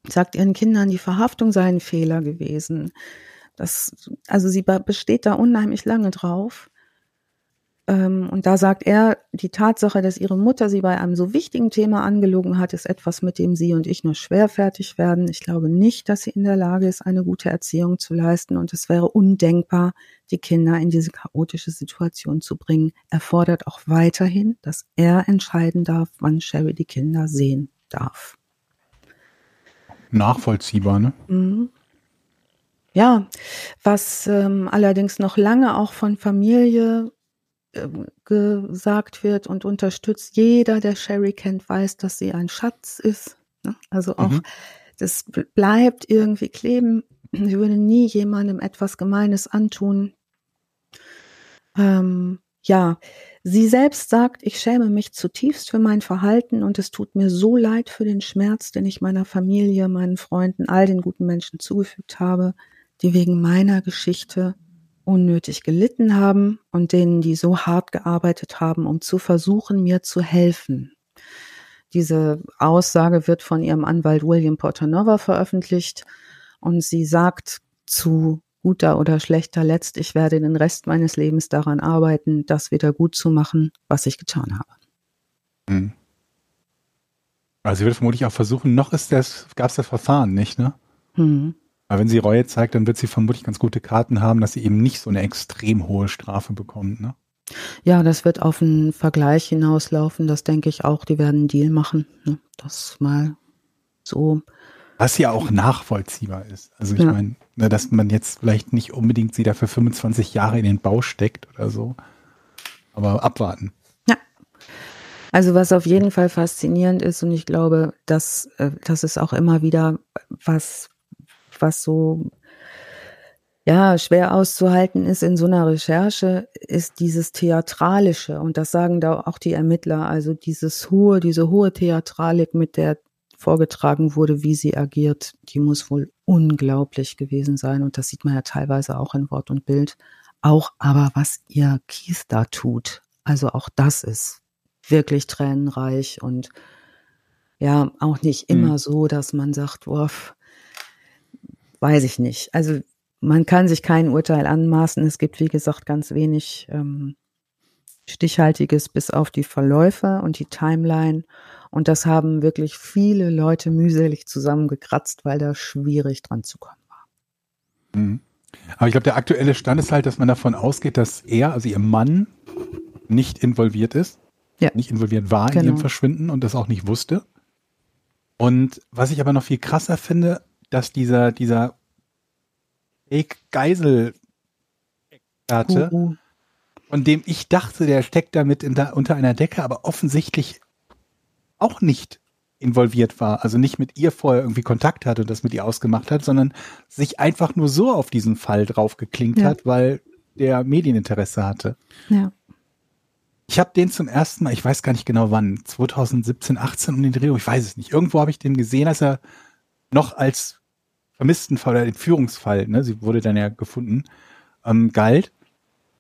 Sagt ihren Kindern, die Verhaftung sei ein Fehler gewesen. Das, also sie besteht da unheimlich lange drauf. Ähm, und da sagt er, die Tatsache, dass ihre Mutter sie bei einem so wichtigen Thema angelogen hat, ist etwas, mit dem sie und ich nur schwer fertig werden. Ich glaube nicht, dass sie in der Lage ist, eine gute Erziehung zu leisten. Und es wäre undenkbar, die Kinder in diese chaotische Situation zu bringen. Er fordert auch weiterhin, dass er entscheiden darf, wann Sherry die Kinder sehen darf. Nachvollziehbar, ne? Mhm. Ja, was ähm, allerdings noch lange auch von Familie gesagt wird und unterstützt. Jeder, der Sherry kennt, weiß, dass sie ein Schatz ist. Ne? Also auch, mhm. das bleibt irgendwie kleben. Sie würde nie jemandem etwas Gemeines antun. Ähm, ja, sie selbst sagt, ich schäme mich zutiefst für mein Verhalten und es tut mir so leid für den Schmerz, den ich meiner Familie, meinen Freunden, all den guten Menschen zugefügt habe, die wegen meiner Geschichte unnötig gelitten haben und denen, die so hart gearbeitet haben, um zu versuchen, mir zu helfen. Diese Aussage wird von ihrem Anwalt William Portanova veröffentlicht und sie sagt zu guter oder schlechter Letzt, ich werde den Rest meines Lebens daran arbeiten, das wieder gut zu machen, was ich getan habe. Hm. Also sie wird vermutlich auch versuchen, noch ist das, gab es das Verfahren nicht, ne? Mhm. Aber wenn sie Reue zeigt, dann wird sie vermutlich ganz gute Karten haben, dass sie eben nicht so eine extrem hohe Strafe bekommt. Ne? Ja, das wird auf einen Vergleich hinauslaufen. Das denke ich auch. Die werden einen Deal machen. Ne? Das mal so. Was ja auch nachvollziehbar ist. Also ich ja. meine, ne, dass man jetzt vielleicht nicht unbedingt sie da für 25 Jahre in den Bau steckt oder so. Aber abwarten. Ja. Also was auf jeden Fall faszinierend ist und ich glaube, dass äh, das ist auch immer wieder was, was so ja, schwer auszuhalten ist in so einer Recherche, ist dieses Theatralische. Und das sagen da auch die Ermittler. Also dieses hohe, diese hohe Theatralik, mit der vorgetragen wurde, wie sie agiert, die muss wohl unglaublich gewesen sein. Und das sieht man ja teilweise auch in Wort und Bild. Auch aber, was ihr Keith da tut. Also auch das ist wirklich tränenreich und ja, auch nicht immer mhm. so, dass man sagt, boah, weiß ich nicht. Also man kann sich kein Urteil anmaßen. Es gibt, wie gesagt, ganz wenig ähm, Stichhaltiges bis auf die Verläufe und die Timeline. Und das haben wirklich viele Leute mühselig zusammengekratzt, weil da schwierig dran zu kommen war. Mhm. Aber ich glaube, der aktuelle Stand ist halt, dass man davon ausgeht, dass er, also ihr Mann, nicht involviert ist. Ja. Nicht involviert war genau. in ihrem Verschwinden und das auch nicht wusste. Und was ich aber noch viel krasser finde, dass dieser, dieser Fake-Geisel-Experte, von dem ich dachte, der steckt damit der, unter einer Decke, aber offensichtlich auch nicht involviert war, also nicht mit ihr vorher irgendwie Kontakt hatte und das mit ihr ausgemacht hat, sondern sich einfach nur so auf diesen Fall draufgeklinkt ja. hat, weil der Medieninteresse hatte. Ja. Ich habe den zum ersten Mal, ich weiß gar nicht genau wann, 2017, 18 um den Dreh, ich weiß es nicht. Irgendwo habe ich den gesehen, als er noch als Vermisstenfall oder Entführungsfall, ne, sie wurde dann ja gefunden, ähm, galt.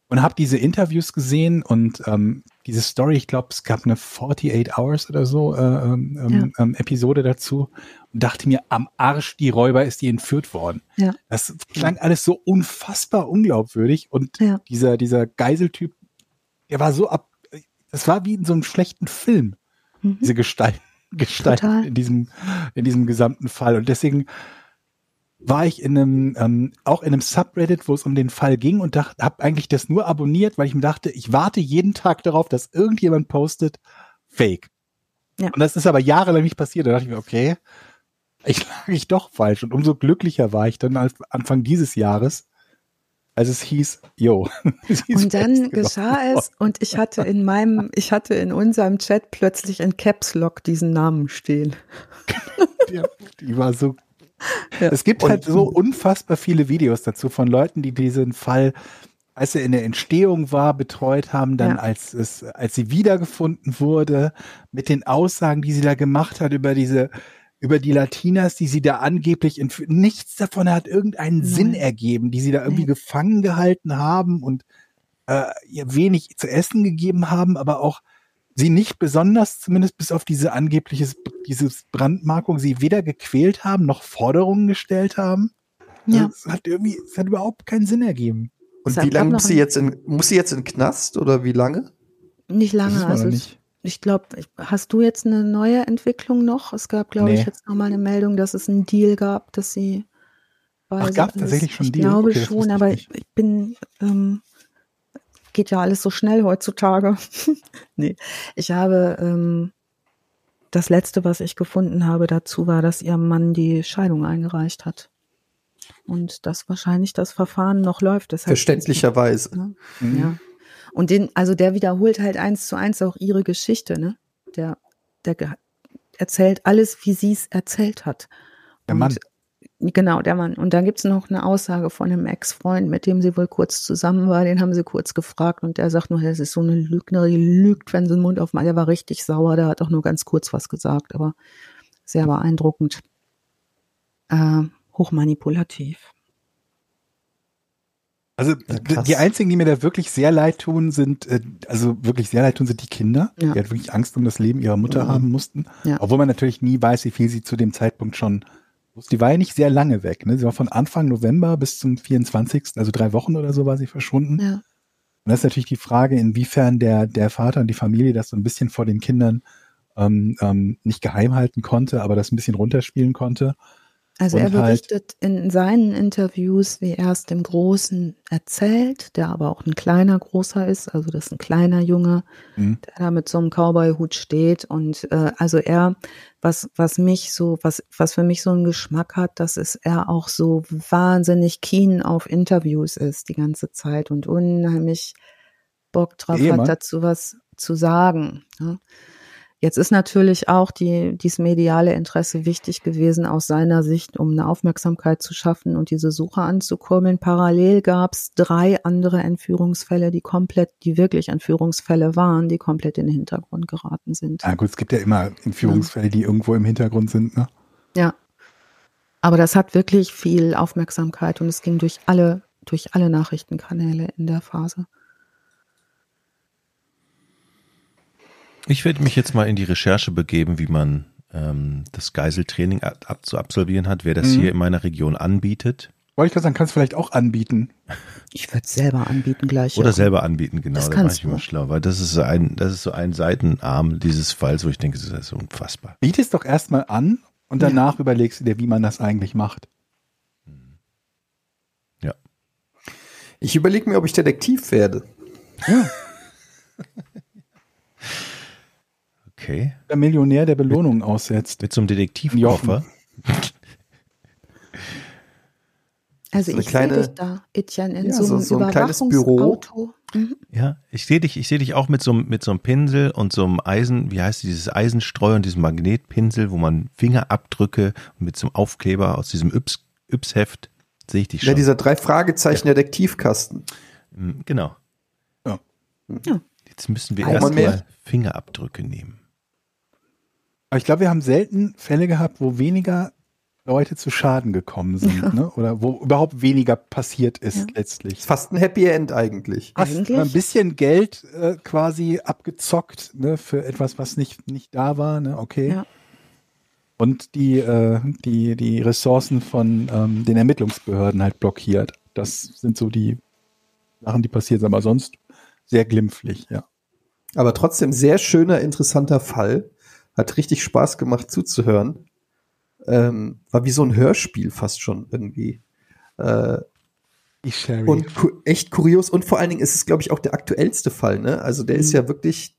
Und habe diese Interviews gesehen und ähm, diese Story, ich glaube, es gab eine 48 Hours oder so äh, ähm, ähm, ja. ähm, Episode dazu und dachte mir, am Arsch die Räuber ist die entführt worden. Ja. Das klang alles so unfassbar unglaubwürdig und ja. dieser, dieser Geiseltyp, der war so ab, das war wie in so einem schlechten Film, mhm. diese Gestalt, Gestalt in diesem, in diesem gesamten Fall. Und deswegen war ich in einem, ähm, auch in einem Subreddit, wo es um den Fall ging und habe eigentlich das nur abonniert, weil ich mir dachte, ich warte jeden Tag darauf, dass irgendjemand postet, Fake. Ja. Und das ist aber jahrelang nicht passiert. Da dachte ich mir, okay, ich lag ich doch falsch. Und umso glücklicher war ich dann als Anfang dieses Jahres, als es hieß, yo. und dann geschah es und ich hatte in meinem, ich hatte in unserem Chat plötzlich in Caps Lock diesen Namen stehen. die, die war so Ja. Es gibt halt so unfassbar viele Videos dazu von Leuten, die diesen Fall als er in der Entstehung war, betreut haben, dann ja. als es, als sie wiedergefunden wurde, mit den Aussagen, die sie da gemacht hat über diese, über die Latinas, die sie da angeblich in, nichts davon hat irgendeinen Nein. Sinn ergeben, die sie da irgendwie nee. gefangen gehalten haben und äh, ihr wenig zu essen gegeben haben, aber auch sie nicht besonders, zumindest bis auf diese angebliche, dieses Brandmarkung, sie weder gequält haben, noch Forderungen gestellt haben. Ja. Es hat irgendwie, es hat überhaupt keinen Sinn ergeben. Und wie lange muss sie jetzt in, muss sie jetzt in Knast oder wie lange? Nicht lange, also nicht. Ich glaube, hast du jetzt eine neue Entwicklung noch? Es gab, glaube nee. ich, jetzt nochmal eine Meldung, dass es einen Deal gab, dass sie Ach, gab es tatsächlich schon einen Deal? Ich glaube okay, schon, aber ich, ich, bin, ähm, geht ja alles so schnell heutzutage. nee, ich habe, ähm, das letzte, was ich gefunden habe dazu, war, dass ihr Mann die Scheidung eingereicht hat und dass wahrscheinlich das Verfahren noch läuft. Das Verständlicherweise. Ne? Mhm. Ja. Und den, also der wiederholt halt eins zu eins auch ihre Geschichte, ne? Der, der erzählt alles, wie sie es erzählt hat. Der Mann. genau, der Mann. Und dann gibt's noch eine Aussage von einem Ex-Freund, mit dem sie wohl kurz zusammen war. Den haben sie kurz gefragt und der sagt nur, das ist so eine Lügnerin, die lügt, wenn sie den Mund aufmacht. Der war richtig sauer, der hat auch nur ganz kurz was gesagt, aber sehr beeindruckend. Äh, hochmanipulativ. Also ja, die einzigen, die mir da wirklich sehr leid tun, sind, äh, also wirklich sehr leid tun, sind die Kinder, ja. die halt wirklich Angst um das Leben ihrer Mutter mhm. haben mussten. Ja. Obwohl man natürlich nie weiß, wie viel sie zu dem Zeitpunkt schon wusste. Die war ja nicht sehr lange weg. Ne? Sie war von Anfang November bis zum 24., also drei Wochen oder so war sie verschwunden. Ja. Und das ist natürlich die Frage, inwiefern der, der Vater und die Familie das so ein bisschen vor den Kindern ähm, ähm, nicht geheim halten konnte, aber das ein bisschen runterspielen konnte. Also er halt berichtet halt, in seinen Interviews, wie er es dem Großen erzählt, der aber auch ein kleiner Großer ist, also das ist ein kleiner Junge, mhm. der da mit so einem Cowboy-Hut steht. Und äh, also er, was, was mich so, was, was für mich so einen Geschmack hat, dass es er auch so wahnsinnig keen auf Interviews ist die ganze Zeit und unheimlich Bock drauf Ehemann. hat, dazu was zu sagen. Ne? Jetzt ist natürlich auch die, dieses mediale Interesse wichtig gewesen aus seiner Sicht, um eine Aufmerksamkeit zu schaffen und diese Suche anzukurbeln. Parallel gab es drei andere Entführungsfälle, die komplett, die wirklich Entführungsfälle waren, die komplett in den Hintergrund geraten sind. Ja gut, es gibt ja immer Entführungsfälle, die irgendwo im Hintergrund sind, ne? Ja. Aber das hat wirklich viel Aufmerksamkeit und es ging durch alle, durch alle Nachrichtenkanäle in der Phase. Ich werde mich jetzt mal in die Recherche begeben, wie man ähm, das Geiseltraining ab, ab, zu absolvieren hat, wer das mhm. hier in meiner Region anbietet. Wollte ich gerade sagen, kannst du vielleicht auch anbieten. Ich würde es selber anbieten gleich. Oder auch. selber anbieten, genau. Das da mache ich immer schlau, weil das ist so ein, das ist so ein Seitenarm dieses Falls, wo ich denke, das ist so unfassbar. Biete es doch erstmal an und danach ja. überlegst du dir, wie man das eigentlich macht. Ja. Ich überlege mir, ob ich Detektiv werde. Ja. Okay. Der Millionär, der Belohnungen aussetzt. Mit so einem Detektivkoffer. Also so ich sehe dich da, Etienne, in ja, so, so, einem so ein kleines Büro. Mhm. Ja, ich sehe dich, ich sehe dich auch mit so, mit so einem Pinsel und so einem Eisen, wie heißt dieses Eisenstreu und diesem Magnetpinsel, wo man Fingerabdrücke mit so einem Aufkleber aus diesem Yps, Yps-Heft sehe ich dich schon. Ja, dieser drei Fragezeichen ja. Detektivkasten. Genau. Ja. ja. Jetzt müssen wir erstmal Fingerabdrücke nehmen. Aber ich glaube, wir haben selten Fälle gehabt, wo weniger Leute zu Schaden gekommen sind, ja. ne? Oder wo überhaupt weniger passiert ist ja. letztlich. Fast ein Happy End eigentlich. Hast eigentlich? ein bisschen Geld äh, quasi abgezockt, ne, für etwas, was nicht, nicht da war, ne? Okay. Ja. Und die, äh, die, die Ressourcen von ähm, den Ermittlungsbehörden halt blockiert. Das sind so die Sachen, die passiert sind, aber sonst sehr glimpflich, ja. Aber trotzdem sehr schöner, interessanter Fall. Hat richtig Spaß gemacht zuzuhören. Ähm, war wie so ein Hörspiel fast schon irgendwie. Äh, und ku echt kurios. Und vor allen Dingen ist es, glaube ich, auch der aktuellste Fall. Ne? Also der mhm. ist ja wirklich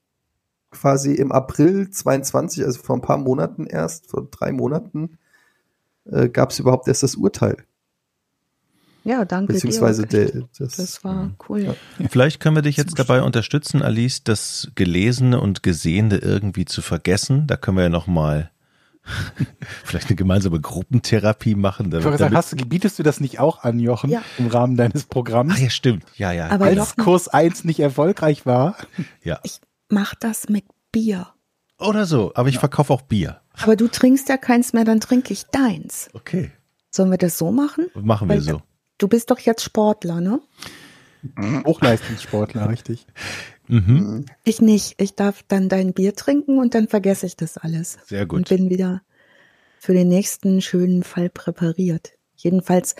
quasi im April 22, also vor ein paar Monaten erst, vor drei Monaten, äh, gab es überhaupt erst das Urteil. Ja, danke Beziehungsweise dir. Der, das, das, war cool. Ja. Vielleicht können wir dich jetzt dabei unterstützen, Alice, das Gelesene und Gesehene irgendwie zu vergessen. Da können wir ja noch mal Vielleicht eine gemeinsame Gruppentherapie machen. Damit, ich sagen, hast du, bietest du das nicht auch an, Jochen, ja. im Rahmen deines Programms? Ach ja, stimmt. Ja, ja. Aber Als Jochen, Kurs 1 nicht erfolgreich war. Ja. Ich mach das mit Bier. Oder so, aber ich ja. verkaufe auch Bier. Aber du trinkst ja keins mehr, dann trinke ich deins. Okay. Sollen wir das so machen? Machen wir Weil, so. Du bist doch jetzt Sportler, ne? Hochleistungssportler, richtig. Mhm. Ich nicht. Ich darf dann dein Bier trinken und dann vergesse ich das alles. Sehr gut. Und bin wieder für den nächsten schönen Fall präpariert. Jedenfalls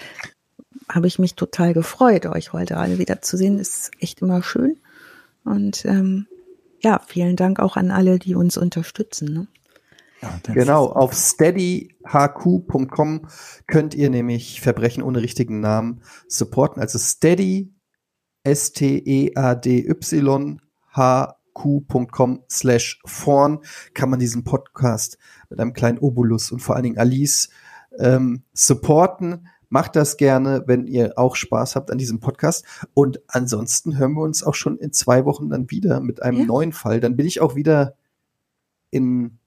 habe ich mich total gefreut, euch heute alle wieder zu sehen. Ist echt immer schön. Und ähm, ja, vielen Dank auch an alle, die uns unterstützen. Ne? Ja, genau, auf steadyhq.com könnt ihr nämlich Verbrechen ohne richtigen Namen supporten. Also steady S-T-E-A-D-Y hq.com slash vorn kann man diesen Podcast mit einem kleinen Obolus und vor allen Dingen Alice ähm, supporten. Macht das gerne, wenn ihr auch Spaß habt an diesem Podcast. Und ansonsten hören wir uns auch schon in zwei Wochen dann wieder mit einem ja. neuen Fall. Dann bin ich auch wieder in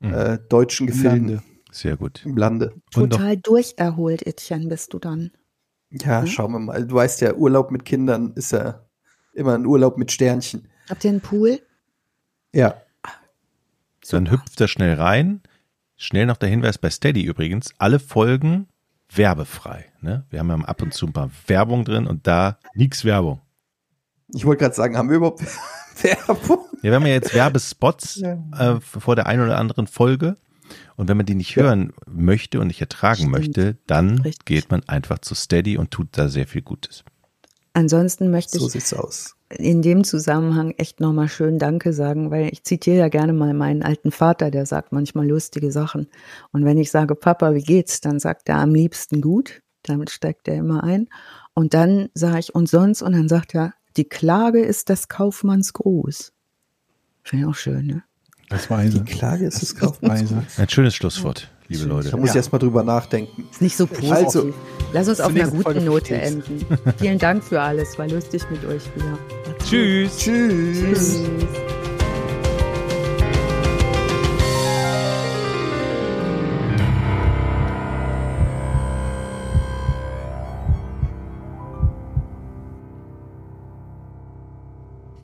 mhm. äh, deutschen Gefilden. Sehr gut. Im Lande. Total durcherholt, Etienne, bist du dann. Ja, hm? schauen wir mal. Du weißt ja, Urlaub mit Kindern ist ja immer ein Urlaub mit Sternchen. Habt ihr einen Pool? Ja. Dann hüpft er schnell rein. Schnell noch der Hinweis bei Steady übrigens. Alle Folgen werbefrei. Ne? Wir haben ja ab und zu ein paar Werbung drin und da nichts Werbung. Ich wollte gerade sagen, haben wir überhaupt Werbung? Ja, wir haben ja jetzt Werbespots ja. Äh, vor der einen oder anderen Folge. Und wenn man die nicht ja. hören möchte und nicht ertragen Stimmt. möchte, dann Richtig. geht man einfach zu Steady und tut da sehr viel Gutes. Ansonsten möchte so ich in dem Zusammenhang echt nochmal schön Danke sagen, weil ich zitiere ja gerne mal meinen alten Vater, der sagt manchmal lustige Sachen. Und wenn ich sage, Papa, wie geht's, dann sagt er am liebsten gut. Damit steigt er immer ein. Und dann sage ich, und sonst? Und dann sagt er, die Klage ist des Kaufmanns Gruß. Finde ich auch schön, ne? Das Weise. Die Klage ist das Kaufweise. Ein schönes Schlusswort, liebe Leute. Da muss ja. ich erstmal drüber nachdenken. Ist nicht so positiv. Also, Lass uns auf einer guten Folge Note enden. Vielen Dank für alles. War lustig mit euch wieder. Tschüss. Tschüss. Tschüss.